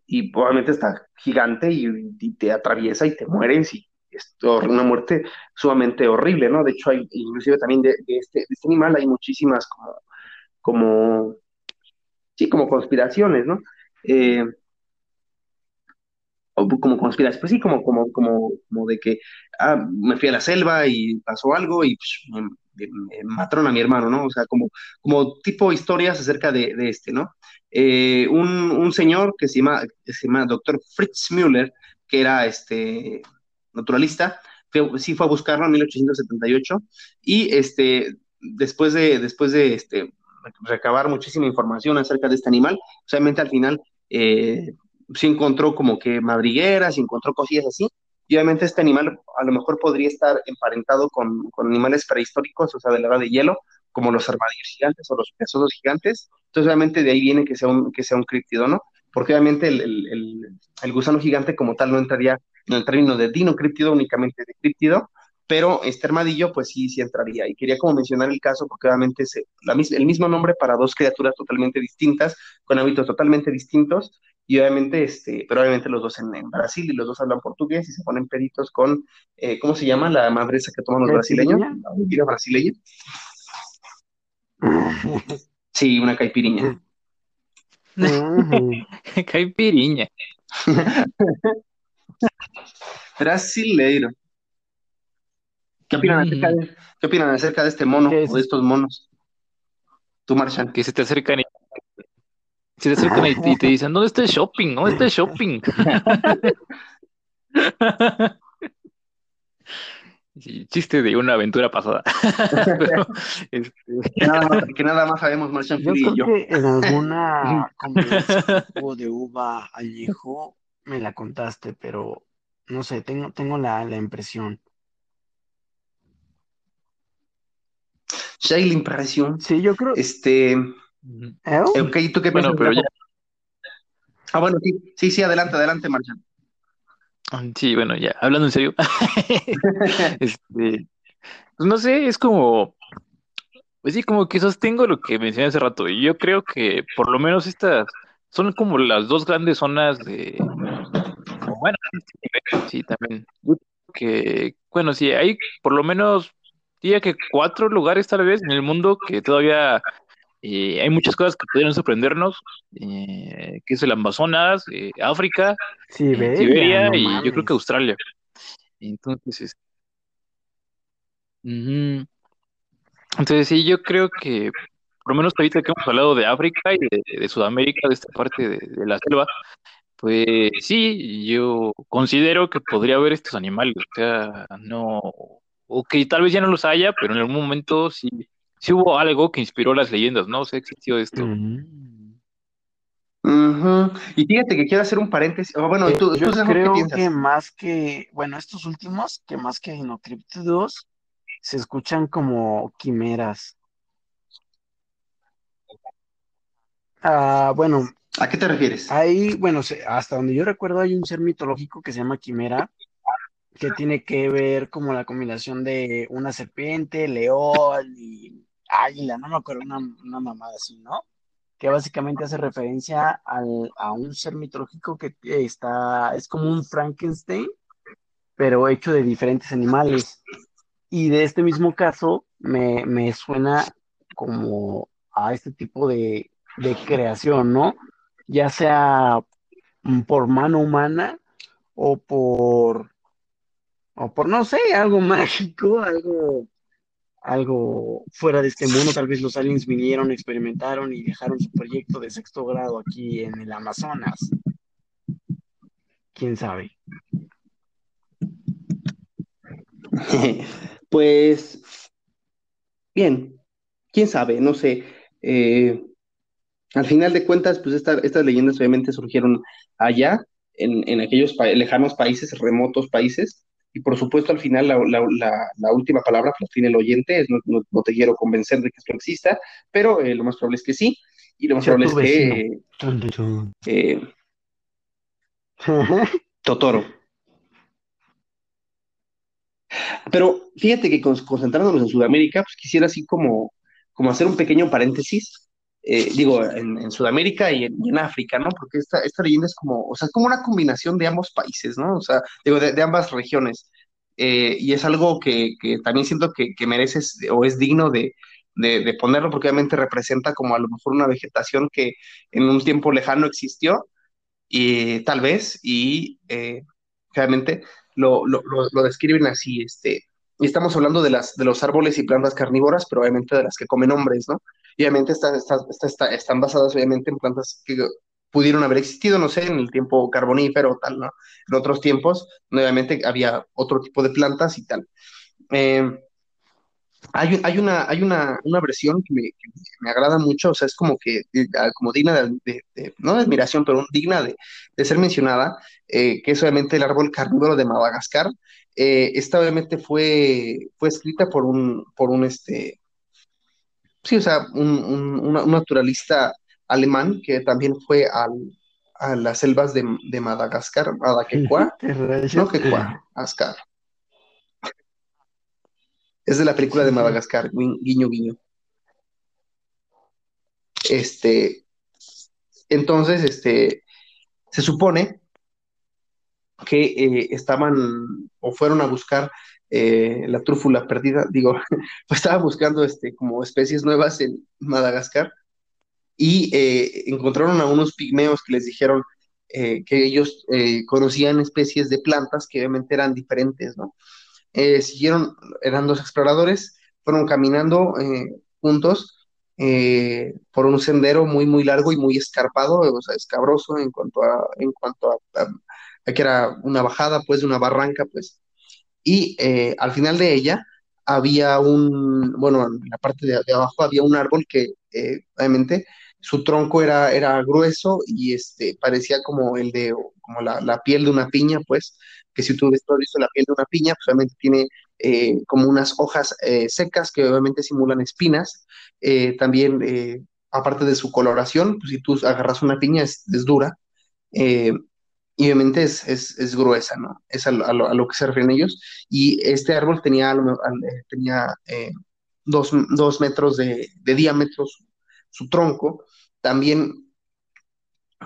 y probablemente está gigante y, te atraviesa y te mueres y es una muerte sumamente horrible, ¿no? De hecho, hay, inclusive también de, este, este animal hay muchísimas como, como, sí, como conspiraciones, ¿no? Eh, como conspiración, pues sí, como, como, como, como de que ah, me fui a la selva y pasó algo y pues, me, mataron a mi hermano, ¿no? O sea, como, como tipo historias acerca de, de este, ¿no? Eh, un, un, señor que se llama, se llama doctor Fritz Müller, que era este naturalista, sí fue a buscarlo en 1878 y este, después de, después de este, recabar muchísima información acerca de este animal, obviamente al final eh, se encontró como que madrigueras, encontró cosillas así, y obviamente este animal a lo mejor podría estar emparentado con, con animales prehistóricos, o sea, de la edad de hielo, como los armadillos gigantes o los pesosos gigantes. Entonces, obviamente, de ahí viene que sea un, que sea un críptido, ¿no? Porque obviamente el, el, el, gusano gigante como tal no entraría en el término de dino críptido, únicamente de críptido, pero este armadillo, pues sí, sí entraría. Y quería como mencionar el caso, porque obviamente es el mismo nombre para dos criaturas totalmente distintas, con hábitos totalmente distintos, y obviamente, este, pero obviamente los dos en, Brasil y los dos hablan portugués y se ponen peditos con, eh, ¿cómo se llama la madresa que toman los brasileños? La brasileña. Sí, una caipiriña. caipiriña. Brasileiro. ¿Qué opinan, acerca de, ¿Qué opinan acerca de este mono o de estos monos? Tú, Marshall. Que se te acercan y te acercan y, te dicen, ¿dónde está el shopping? ¿Dónde está el shopping? chiste de una aventura pasada. Este, que, nada más, sabemos Marshall yo creo y yo. que en alguna conversación de uva añejo me la contaste, pero no sé, tengo, tengo la, la impresión. Ya hay la impresión. Sí, yo creo. Este. ¿Eh? Ok, ¿tú qué bueno, pero ya... Ah, bueno, sí, sí, sí, adelante, adelante, Marcial. Sí, bueno, ya, hablando en serio. este, pues no sé, es como, pues sí, como que sostengo lo que mencioné hace rato. Y yo creo que por lo menos estas son como las dos grandes zonas de, bueno, sí, también. que, bueno, sí, hay por lo menos, diría que cuatro lugares tal vez en el mundo que todavía eh, hay muchas cosas que podrían sorprendernos, eh, que es el Amazonas, eh, África, Siberia, y yo creo que Australia. Entonces, entonces sí, yo creo que por lo menos ahorita que hemos hablado de África y de, Sudamérica, de esta parte de, de, la selva, pues sí, yo considero que podría haber estos animales, o sea, no, o que tal vez ya no los haya, pero en algún momento sí si hubo algo que inspiró las leyendas, ¿no? O sea, existió esto. Y fíjate que quiero hacer un paréntesis. bueno, eh, tú, yo creo que más que, bueno, estos últimos, que más que inocriptidos, se escuchan como quimeras. Ah, bueno. ¿A qué te refieres? Hay, bueno, hasta donde yo recuerdo hay un ser mitológico que se llama quimera, que tiene que ver como la combinación de una serpiente, león y águila, no me acuerdo, una, una mamada así, ¿no? Que básicamente hace referencia a un ser mitológico que está, es como un Frankenstein, pero hecho de diferentes animales. Y de este mismo caso me, me suena como a este tipo de, de creación, ¿no? Ya sea por mano humana o por, o por, no sé, algo mágico, algo algo fuera de este mundo. Tal vez los aliens vinieron, experimentaron y dejaron su proyecto de sexto grado aquí en el Amazonas. ¿Quién sabe? Pues, bien, quién sabe, no sé. Eh, al final de cuentas, pues estas leyendas obviamente surgieron allá, en, aquellos lejanos países, remotos países, y por supuesto al final la, última palabra pues, tiene el oyente, es, no, te quiero convencer de que esto exista, pero eh, lo más probable es que sí, y lo más probable es que... Eh, Totoro. Pero fíjate que concentrándonos en Sudamérica, pues quisiera así como, como hacer un pequeño paréntesis, eh, digo, en, Sudamérica y en, África, ¿no? Porque esta, esta leyenda es como, o sea, es como una combinación de ambos países, ¿no? O sea, digo, de, ambas regiones. Eh, y es algo que, también siento que, que, mereces o es digno de, de, ponerlo, porque obviamente representa como a lo mejor una vegetación que en un tiempo lejano existió, y tal vez, y eh, realmente lo, lo, lo, describen así, este, y estamos hablando de, las, de los árboles y plantas carnívoras, pero obviamente de las que comen hombres, ¿no? Obviamente están basadas obviamente en plantas que pudieron haber existido, no sé, en el tiempo carbonífero o tal, ¿no? En otros tiempos, obviamente había otro tipo de plantas y tal. Eh, hay, hay, una, hay una, una versión que me, me, agrada mucho, o sea, es como que, ah, como digna de, no de admiración, pero digna de, de ser mencionada, eh, que es obviamente el árbol carnívoro de Madagascar. Eh, esta obviamente fue, fue escrita por un, por un, este, sí, o sea, un, un, naturalista alemán que también fue al, a las selvas de, de Madagascar, Madaquecua, no Quecua, Ascar. Es de la película de Madagascar, guiño, guiño. Este, entonces, este, se supone que eh, estaban o fueron a buscar eh, la trúfula perdida, digo, pues estaba buscando este, como especies nuevas en Madagascar y eh, encontraron a unos pigmeos que les dijeron que ellos conocían especies de plantas que obviamente eran diferentes, ¿no? Eh, siguieron, eran dos exploradores, fueron caminando eh, juntos eh, por un sendero muy, muy largo y muy escarpado, o sea, escabroso en cuanto a, en cuanto a, que era una bajada, pues, de una barranca, pues. Y al final de ella había un, bueno, en la parte de, abajo había un árbol que, obviamente, su tronco era, era grueso y este, parecía como el de, como la, la piel de una piña, pues, que si tú ves todo visto la piel de una piña, pues obviamente tiene eh, como unas hojas eh, secas que obviamente simulan espinas. Eh, también, aparte de su coloración, pues si tú agarras una piña es, dura. Y obviamente es, es, gruesa, ¿no? Es a lo, que se refieren ellos. Y este árbol tenía, tenía dos, metros de, de diámetro su, su, tronco. También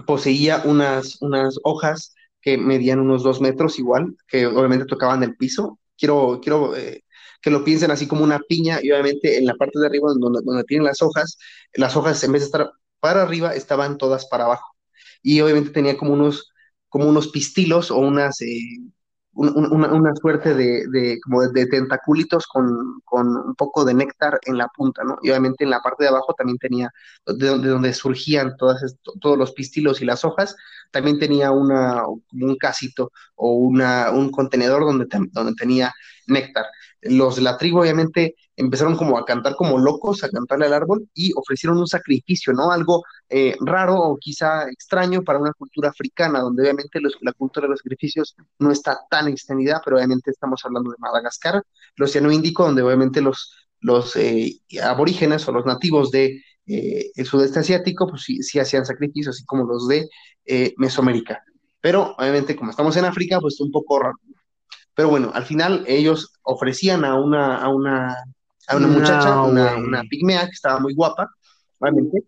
poseía unas, unas hojas que medían unos dos metros igual, que obviamente tocaban el piso. Quiero, quiero eh, que lo piensen así como una piña y obviamente en la parte de arriba donde, donde tienen las hojas, las hojas en vez de estar para arriba estaban todas para abajo. Y obviamente tenía como unos, como unos pistilos o unas, eh, una, suerte de, como de tentaculitos con, un poco de néctar en la punta, ¿no? Y obviamente en la parte de abajo también tenía, de donde, donde surgían todas todos los pistilos y las hojas, también tenía una, un casito o una, un contenedor donde, donde tenía néctar. Los de la tribu obviamente empezaron como a cantar como locos, a cantarle al árbol y ofrecieron un sacrificio, ¿no? Algo eh, raro o quizá extraño para una cultura africana, donde obviamente la cultura de los sacrificios no está tan extendida, pero obviamente estamos hablando de Madagascar, el Océano Índico, donde obviamente los, los eh, aborígenes o los nativos de eh, el sudeste asiático, pues sí, sí, hacían sacrificios, así como los de Mesoamérica. Pero obviamente como estamos en África, pues es un poco raro. Pero bueno, al final ellos ofrecían a una, a una, a una muchacha, una, una, pigmea que estaba muy guapa, obviamente.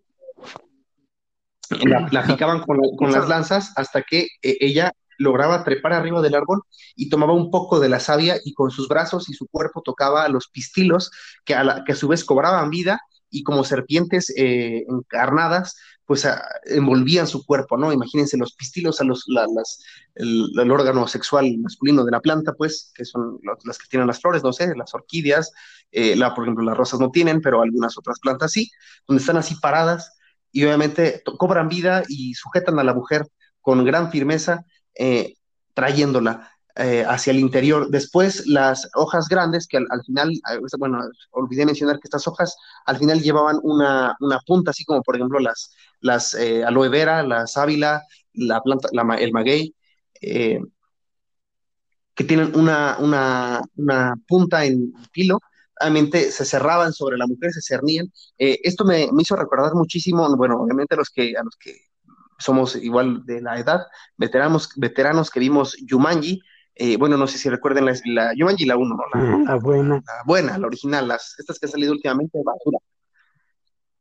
La, picaban con, las lanzas hasta que eh, ella lograba trepar arriba del árbol y tomaba un poco de la savia y con sus brazos y su cuerpo tocaba los pistilos que a, la, que a su vez cobraban vida y como serpientes eh, encarnadas pues envolvían su cuerpo, ¿no? Imagínense los pistilos a los, las, el, órgano sexual masculino de la planta, pues, que son las que tienen las flores, no sé, las orquídeas, eh, la, por ejemplo, las rosas no tienen, pero algunas otras plantas sí, donde están así paradas y obviamente cobran vida y sujetan a la mujer con gran firmeza, eh, trayéndola. Eh, hacia el interior. Después, las hojas grandes, que al, final, eh, bueno, olvidé mencionar que estas hojas al final llevaban una, punta, así como por ejemplo las, las eh, aloe vera, la sábila, la planta, el maguey, que tienen una, una, punta en filo, obviamente se cerraban sobre la mujer, se cernían. esto me, me, hizo recordar muchísimo, bueno, obviamente a los que, a los que somos igual de la edad, veteranos, veteranos que vimos Yumanji, eh, bueno, no sé si recuerden la, la Yumanji, la 1, ¿no? La, buena. La buena, la original, las, estas que han salido últimamente, basura.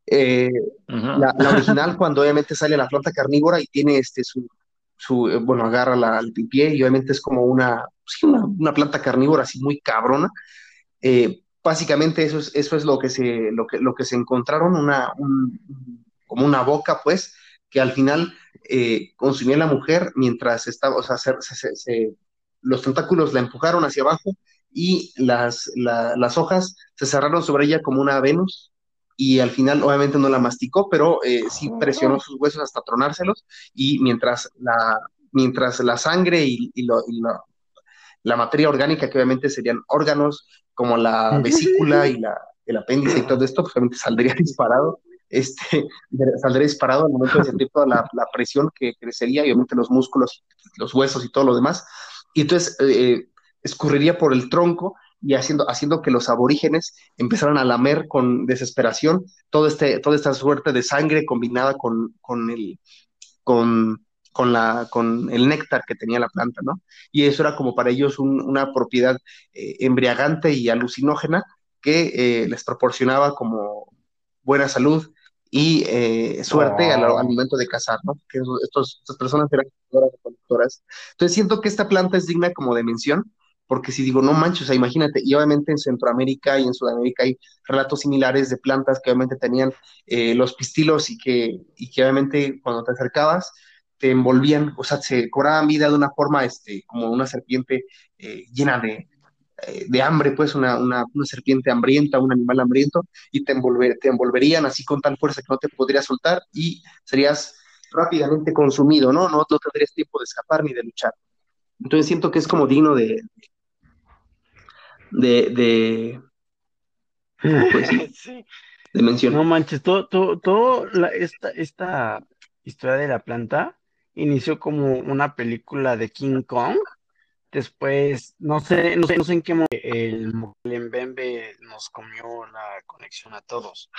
Eh, la, original, cuando obviamente sale la planta carnívora y tiene este su, su eh, bueno, agarra la, el pie y obviamente es como una, una, una, planta carnívora así muy cabrona. básicamente eso es, eso es lo que se, lo que, lo que se encontraron, una, como una boca, pues, que al final consumía la mujer mientras estaba, o sea, se, se, los tentáculos la empujaron hacia abajo y las, las hojas se cerraron sobre ella como una Venus y al final obviamente no la masticó, pero eh, sí presionó sus huesos hasta tronárselos y mientras la, mientras la sangre y, la materia orgánica, que obviamente serían órganos como la vesícula y la, el apéndice y todo esto, pues obviamente saldría disparado, este, saldría disparado al momento de sentir toda la, la presión que crecería y obviamente los músculos, los huesos y todo lo demás, y entonces eh, escurriría por el tronco y haciendo, haciendo que los aborígenes empezaran a lamer con desesperación todo este, toda esta suerte de sangre combinada con, con, el, con, con, la, con el néctar que tenía la planta, ¿no? Y eso era como para ellos una propiedad eh, embriagante y alucinógena que eh, les proporcionaba como buena salud y eh, suerte al, momento de cazar, ¿no? Que estos, estas personas eran conductoras. Entonces siento que esta planta es digna como de mención, porque si digo, no manches, o sea, imagínate, y obviamente en Centroamérica y en Sudamérica hay relatos similares de plantas que obviamente tenían eh, los pistilos y que, y que obviamente cuando te acercabas te envolvían, o sea, se cobraban vida de una forma, este, como una serpiente eh, llena de, eh, de hambre, pues una, una, una, serpiente hambrienta, un animal hambriento, y te, envolver, te envolverían así con tal fuerza que no te podrías soltar y serías rápidamente consumido, ¿no? No, no tendrías tiempo de escapar ni de luchar. Entonces siento que es como digno de, de, de, pues, de mención. No manches, todo, todo, todo la, esta, esta historia de la planta inició como una película de King Kong Después, no sé, no sé, no sé en qué momento el Mbembe nos comió la conexión a todos.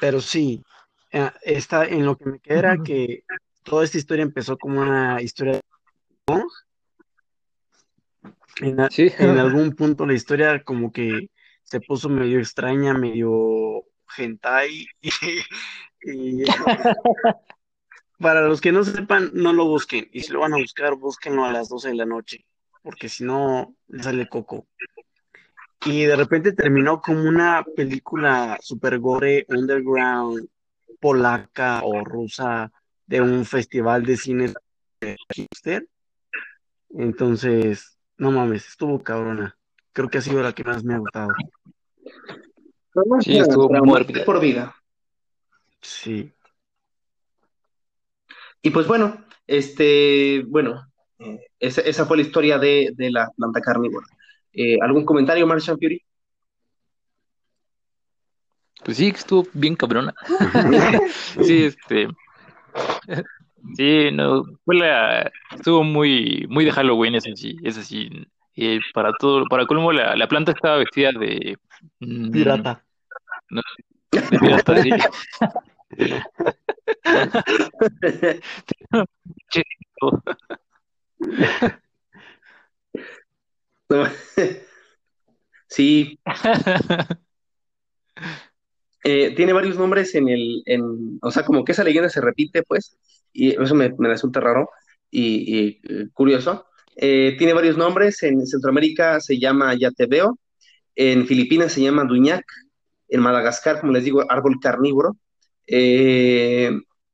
Pero sí, eh, está en lo que me queda era que toda esta historia empezó como una historia. En, en algún punto la historia como que se puso medio extraña, medio hentai y Para los que no sepan, no lo busquen. Y si lo van a buscar, búsquenlo a las 12 de la noche, porque si no, le sale coco. Y de repente terminó como una película super gore, underground, polaca o rusa de un festival de cine hipster. Entonces, no mames, estuvo cabrona. Creo que ha sido la que más me ha gustado. Sí, estuvo muerte por vida. Sí. Y pues bueno, este, bueno, eh, esa, fue la historia de, la planta carnívora. Eh, ¿Algún comentario, Marshall Fury? Pues sí, estuvo bien cabrona. sí, este. Sí, no, fue la, estuvo muy, muy de Halloween, es así, es así. Y para todo, para colmo, la, la planta estaba vestida de mm, pirata. de pirata, sí. Sí. Eh, tiene varios nombres en el, en, o sea, como que esa leyenda se repite, pues, y eso me, resulta raro y, eh, curioso. Eh, tiene varios nombres, en Centroamérica se llama Yatebeo, en Filipinas se llama Duñac, en Madagascar, como les digo, árbol carnívoro, eh,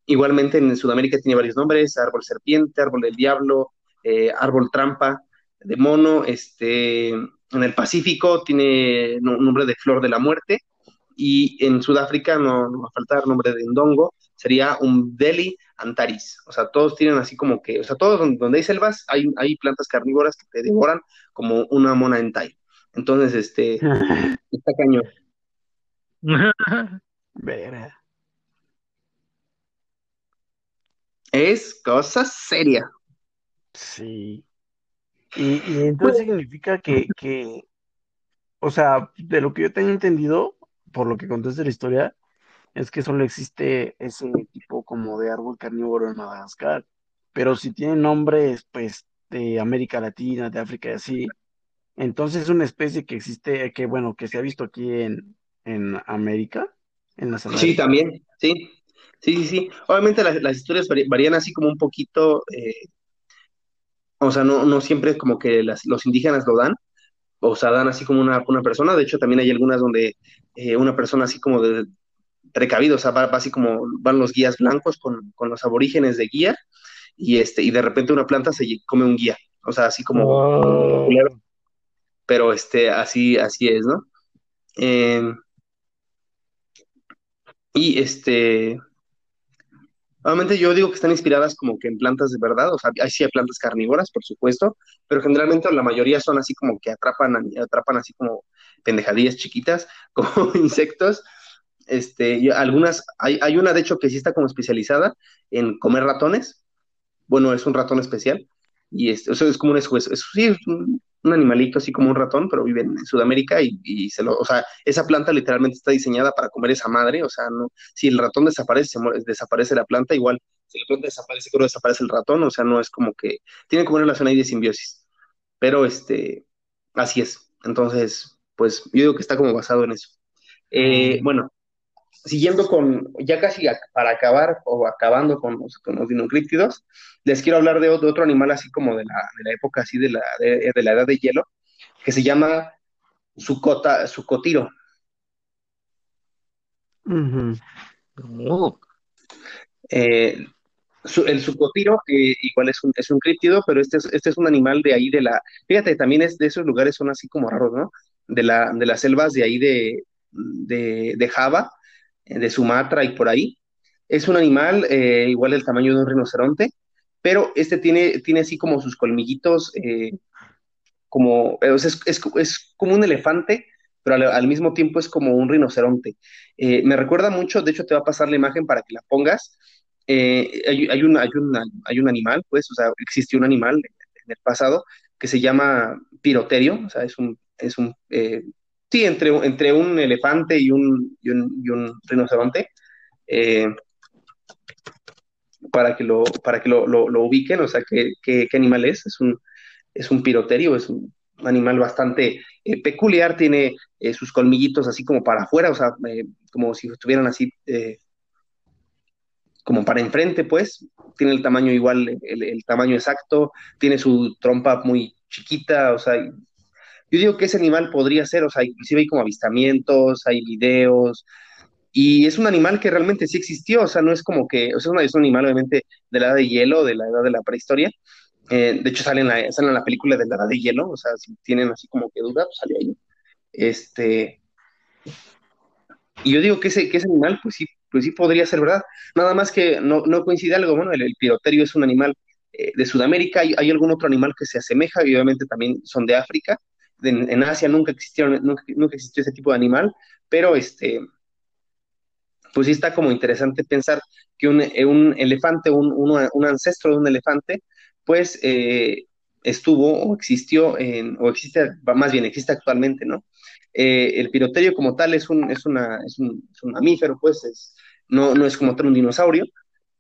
igualmente en Sudamérica tiene varios nombres, árbol serpiente, árbol del diablo, eh, árbol trampa de mono, este, en el Pacífico tiene nombre de flor de la muerte, y en Sudáfrica no, no va a faltar nombre de ndongo, sería un Delhi Antaris. O sea, todos tienen así como que, o sea, todos donde, hay selvas hay, hay plantas carnívoras que te devoran como una mona entai. Entonces, este, está cañón. Es cosa seria. Sí. Y, entonces significa que, que, o sea, de lo que yo tengo entendido, por lo que contaste la historia, es que solo existe ese tipo como de árbol carnívoro en Madagascar. Pero si tiene nombres, pues, de América Latina, de África y así, entonces es una especie que existe, que bueno, que se ha visto aquí en, en América, en las Sí, también, sí. Sí, sí, sí. Obviamente las, historias varían así como un poquito, eh, o sea, no, no siempre como que los indígenas lo dan, o sea, dan así como una, una persona. De hecho, también hay algunas donde eh, una persona así como de precavido, o sea, va, así como van los guías blancos con, los aborígenes de guía, y este, y de repente una planta se come un guía. O sea, así como pero este, así, así es, ¿no? Em, y este, Obviamente yo digo que están inspiradas como que en plantas de verdad, o sea, hay sí hay plantas carnívoras, por supuesto, pero generalmente la mayoría son así como que atrapan, atrapan así como pendejadillas chiquitas, como insectos. Este, algunas, hay, hay una de hecho que sí está como especializada en comer ratones. Bueno, es un ratón especial. Y este, o sea, es como un, es, es un, un animalito así como un ratón, pero vive en Sudamérica y, se lo, o sea, esa planta literalmente está diseñada para comer esa madre, o sea, no, si el ratón desaparece, desaparece la planta, igual, si la planta desaparece, creo desaparece el ratón, o sea, no es como que, tiene como una relación ahí de simbiosis, pero este, así es, entonces, pues yo digo que está como basado en eso. Eh, mm. bueno, siguiendo con, ya casi para acabar o acabando con los, con los dinocríptidos, les quiero hablar de otro, animal así como de la, de la época así de la, de, la edad de hielo, que se llama sucota, sucotiro. Oh. Eh, el sucotiro eh, igual es un, es un críptido, pero este es, este es un animal de ahí de la, fíjate, también es de esos lugares son así como raros, ¿no? De, la, de las selvas de ahí de, de, de Java, de Sumatra y por ahí. Es un animal eh, igual del tamaño de un rinoceronte, pero este tiene, tiene así como sus colmillitos, eh, como, es, es, como un elefante, pero al, mismo tiempo es como un rinoceronte. Eh, me recuerda mucho, de hecho te va a pasar la imagen para que la pongas. hay, hay, un, hay, hay un animal, pues, o sea, existió un animal en el pasado que se llama piroterio, o sea, es un, es un sí, entre, entre un elefante y un, y un, rinoceronte, eh, para que, lo, para que lo, ubiquen, o sea, ¿qué, animal es? Es un, es un piroterio, es un animal bastante eh, peculiar, tiene eh, sus colmillitos así como para afuera, o sea, como si estuvieran así, como para enfrente, pues, tiene el tamaño igual, el, el, tamaño exacto, tiene su trompa muy chiquita, o sea, yo digo que ese animal podría ser, o sea, inclusive hay como avistamientos, hay videos, y es un animal que realmente sí existió, o sea, no es como que, o sea, es un animal obviamente de la edad de hielo, de la edad de la prehistoria. Eh, de hecho, sale en, la, sale en la película de la edad de hielo, o sea, si tienen así como que duda, pues sale ahí. Este. Y yo digo que ese, que ese animal, pues sí, pues sí podría ser verdad. Nada más que no, no coincide algo, bueno, el, piroterio es un animal eh, de Sudamérica, hay, algún otro animal que se asemeja, y obviamente también son de África, en, Asia nunca existieron, nunca, existió ese tipo de animal, pero este, pues sí está como interesante pensar que un, eh, elefante, un, un, ancestro de un elefante, pues eh, estuvo o existió, en, o existe, más bien existe actualmente, ¿no? Eh, el piroterio como tal es un, es una, es un, mamífero, pues es, no, no es como tal un dinosaurio,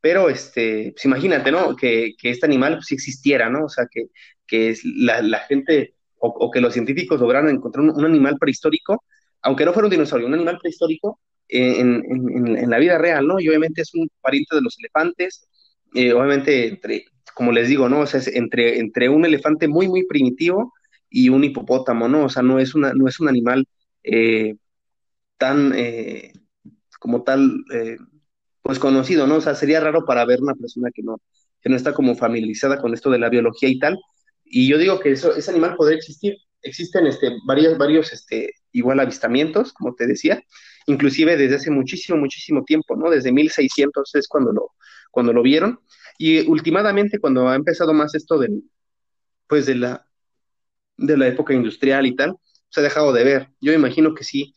pero este, pues imagínate, ¿no? Que, que este animal pues, existiera, ¿no? O sea, que, que la, la gente o, que los científicos lograron encontrar un, animal prehistórico, aunque no fuera un dinosaurio, un animal prehistórico eh, en, la vida real, ¿no? Y obviamente es un pariente de los elefantes, eh, obviamente entre, como les digo, ¿no? O sea, es entre, entre un elefante muy, muy primitivo y un hipopótamo, ¿no? O sea, no es, una, no es un animal eh, tan, como tal, pues conocido, ¿no? O sea, sería raro para ver una persona que no, que no está como familiarizada con esto de la biología y tal, y yo digo que eso, ese animal podría existir. Existen este, varios, varios este, igual avistamientos, como te decía, inclusive desde hace muchísimo, muchísimo tiempo, ¿no? Desde 1600 es cuando lo, cuando lo vieron. Y últimamente, cuando ha empezado más esto del, pues de la, de la época industrial y tal, se ha dejado de ver. Yo imagino que sí,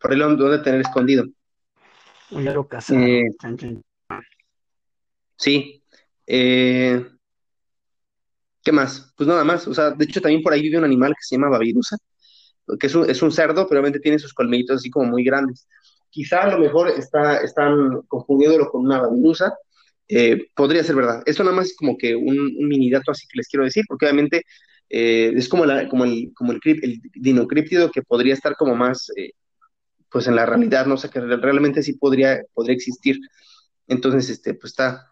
por ahí lo de tener escondido. Eh, sí. Eh, ¿Qué más? Pues nada más. O sea, de hecho también por ahí vive un animal que se llama babirusa, que es un, es un cerdo, pero obviamente tiene sus colmillitos así como muy grandes. Quizá a lo mejor está, están confundiéndolo con una babirusa. Eh, podría ser verdad. Esto nada más es como que un, un, mini dato así que les quiero decir, porque obviamente eh, es como, la, como, el, como el, el dinocríptido que podría estar como más, eh, pues en la realidad, no sé, que realmente sí podría, podría existir. Entonces, este, pues está,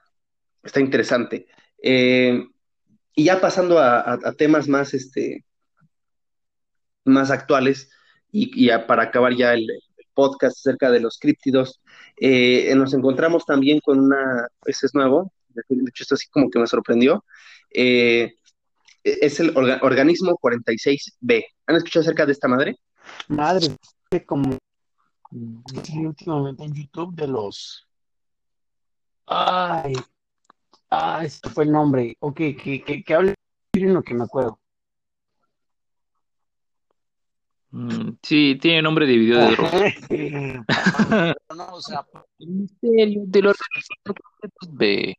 está interesante. Eh, y ya pasando a, temas más, este, más actuales, y, para acabar ya el, podcast acerca de los críptidos, eh, nos encontramos también con una, ese es nuevo, de hecho esto así como que me sorprendió, eh, es el organismo 46B. ¿Han escuchado acerca de esta madre? Madre, como últimamente en YouTube de los... Ay, Ah, ese fue el nombre. Ok, que, que, que hable lo que me acuerdo. Mm, sí, tiene nombre de video de no, o sea, el misterio de los B.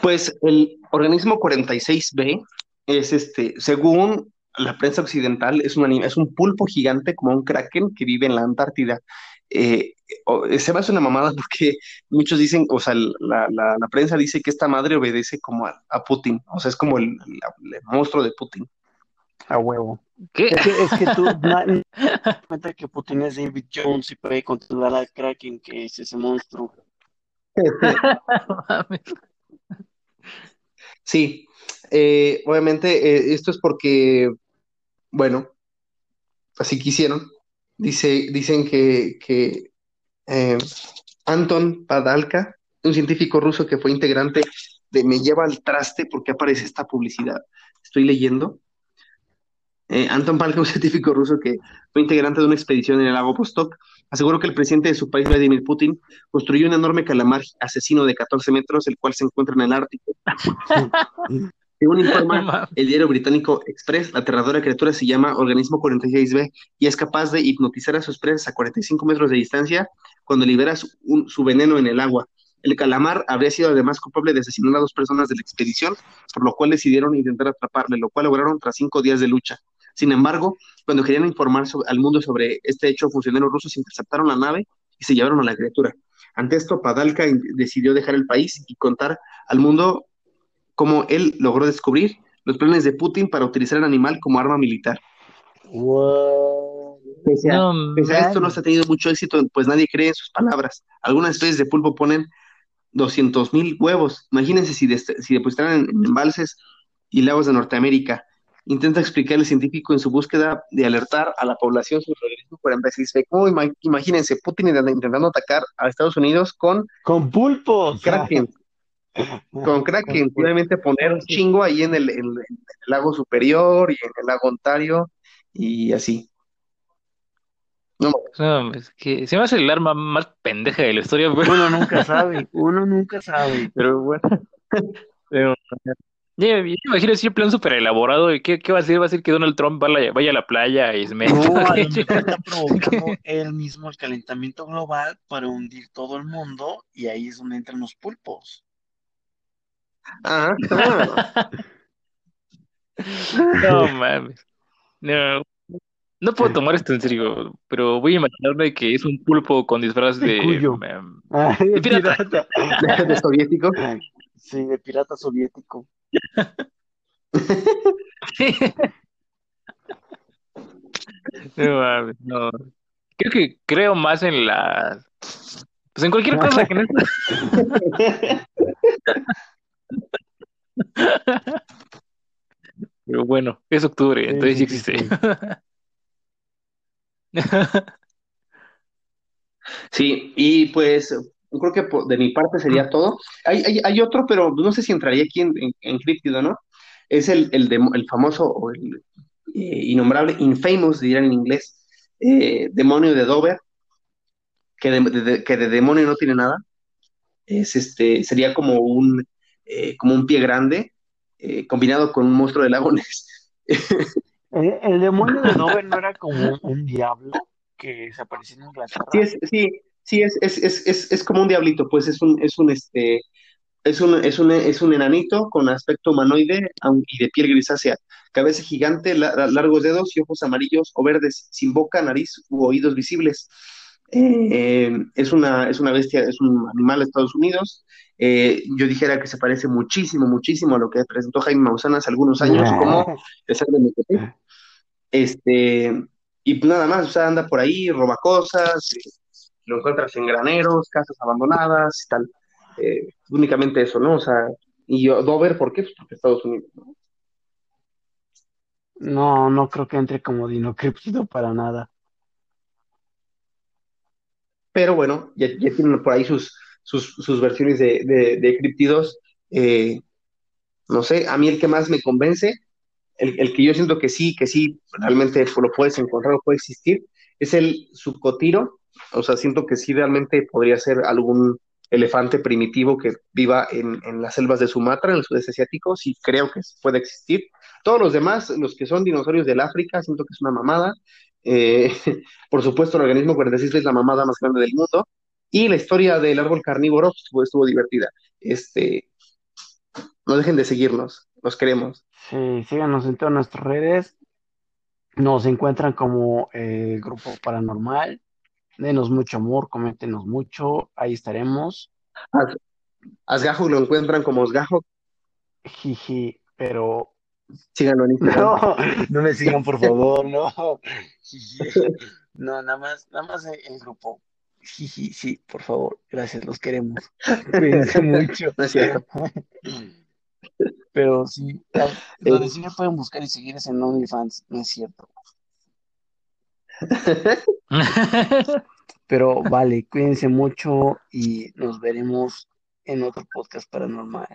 Pues el organismo 46B es este, según la prensa occidental, es un, es un pulpo gigante como un kraken que vive en la Antártida. Eh, se me hace una mamada porque muchos dicen, o sea, la, la, prensa dice que esta madre obedece como a, Putin, o sea, es como el, monstruo de Putin. A huevo. ¿Qué? Es que, tú cuenta que Putin es David Jones y puede controlar al Kraken, que es ese monstruo. sí, eh, obviamente eh, esto es porque, bueno, así quisieron. Dice, dicen que, que eh, Anton Padalka, un científico ruso que fue integrante de Me lleva al traste porque aparece esta publicidad. Estoy leyendo. Eh, Anton Padalka, un científico ruso que fue integrante de una expedición en el lago Vostok, aseguró que el presidente de su país, Vladimir Putin, construyó un enorme calamar asesino de 14 metros, el cual se encuentra en el Ártico. Según informa el diario británico Express, la aterradora criatura se llama Organismo 46B y es capaz de hipnotizar a sus presas a 45 metros de distancia cuando libera su, su, veneno en el agua. El calamar habría sido además culpable de asesinar a dos personas de la expedición, por lo cual decidieron intentar atraparle, lo cual lograron tras cinco días de lucha. Sin embargo, cuando querían informar al mundo sobre este hecho, funcionarios rusos interceptaron la nave y se llevaron a la criatura. Ante esto, Padalka decidió dejar el país y contar al mundo cómo él logró descubrir los planes de Putin para utilizar el animal como arma militar. Wow. Pese, a, esto no se ha tenido mucho éxito, pues nadie cree en sus palabras. Algunas especies de pulpo ponen 200 mil huevos. Imagínense si, si depositaran en, embalses y lagos de Norteamérica. Intenta explicar el científico en su búsqueda de alertar a la población sobre el organismo 46 ¿Cómo imagínense Putin intentando atacar a Estados Unidos con, con pulpos? Kraken. Con Kraken, obviamente poner un chingo ahí en el, lago superior y en el lago Ontario y así. No, es que se me hace el arma más pendeja de la historia, Uno nunca sabe, uno nunca sabe. Pero bueno. Pero, ya, imagino ese plan súper elaborado. ¿Qué, ¿Qué va a hacer? ¿Va a ser que Donald Trump vaya, vaya a la playa y se meta? No, a lo está provocando él mismo el calentamiento global para hundir todo el mundo y ahí es donde entran los pulpos. Ah, No mames. No, no puedo tomar esto en serio, pero voy a imaginarme que es un pulpo con disfraz de, ah, de, pirata. De, soviético. Sí, de pirata soviético. No mames, no. Creo que creo más en la. Pues en cualquier cosa que no. Pero bueno, es octubre, entonces sí, existe. Sí, y pues creo que de mi parte sería todo. Hay, hay, otro, pero no sé si entraría aquí en, en, ¿no? Es el, el, el famoso o el eh, innombrable Infamous, dirán en inglés. eh, demonio de Dover, que de, que de demonio no tiene nada. Es este, sería como un, eh, como un pie grande eh, combinado con un monstruo de lagones. ¿El, demonio de Dover no era como un diablo que se apareció en Inglaterra? Sí, es, sí, sí es, es, es, es, como un diablito, pues es un, es un este, es un, es, un, es un enanito con aspecto humanoide y de piel grisácea, cabeza gigante, largos dedos y ojos amarillos o verdes, sin boca, nariz u oídos visibles. Eh, es, una, es una bestia, es un animal de Estados Unidos. Eh, yo dijera que se parece muchísimo, muchísimo a lo que presentó Jaime Maussan hace algunos años, como de Este, y nada más, o sea, anda por ahí, roba cosas, eh, lo encuentras en graneros, casas abandonadas y tal. Eh, únicamente eso, ¿no? O sea, y yo, Dover, ¿por qué? Pues porque Estados Unidos, ¿no? No, no creo que entre como Dino para nada. Pero bueno, ya, tienen por ahí sus, sus, versiones de, de, criptidos. Eh, no sé, a mí el que más me convence, el, el, que yo siento que sí, que sí, realmente lo puedes encontrar o puede existir, es el subcotiro. O sea, siento que sí realmente podría ser algún elefante primitivo que viva en, las selvas de Sumatra, en el sudeste asiático, sí creo que puede existir. Todos los demás, los que son dinosaurios del África, siento que es una mamada. Eh, por supuesto, el organismo 46 es la mamada más grande del mundo. Y la historia del árbol carnívoro pues, estuvo, divertida. Este, no dejen de seguirnos, los queremos. Sí, síganos en todas nuestras redes. Nos encuentran como el eh, Grupo Paranormal denos mucho amor, coméntenos mucho, ahí estaremos. Asgajo lo encuentran como Asgajo. Jiji, pero. Síganlo en Instagram. No, no me sigan, por favor, no. No, nada más, nada más el grupo. Jiji, sí, por favor, gracias, los queremos. Cuídense mucho. Pero sí, donde sí me pueden buscar y seguir es en OnlyFans, no es cierto. Pero vale, cuídense mucho y nos veremos en otro podcast paranormal.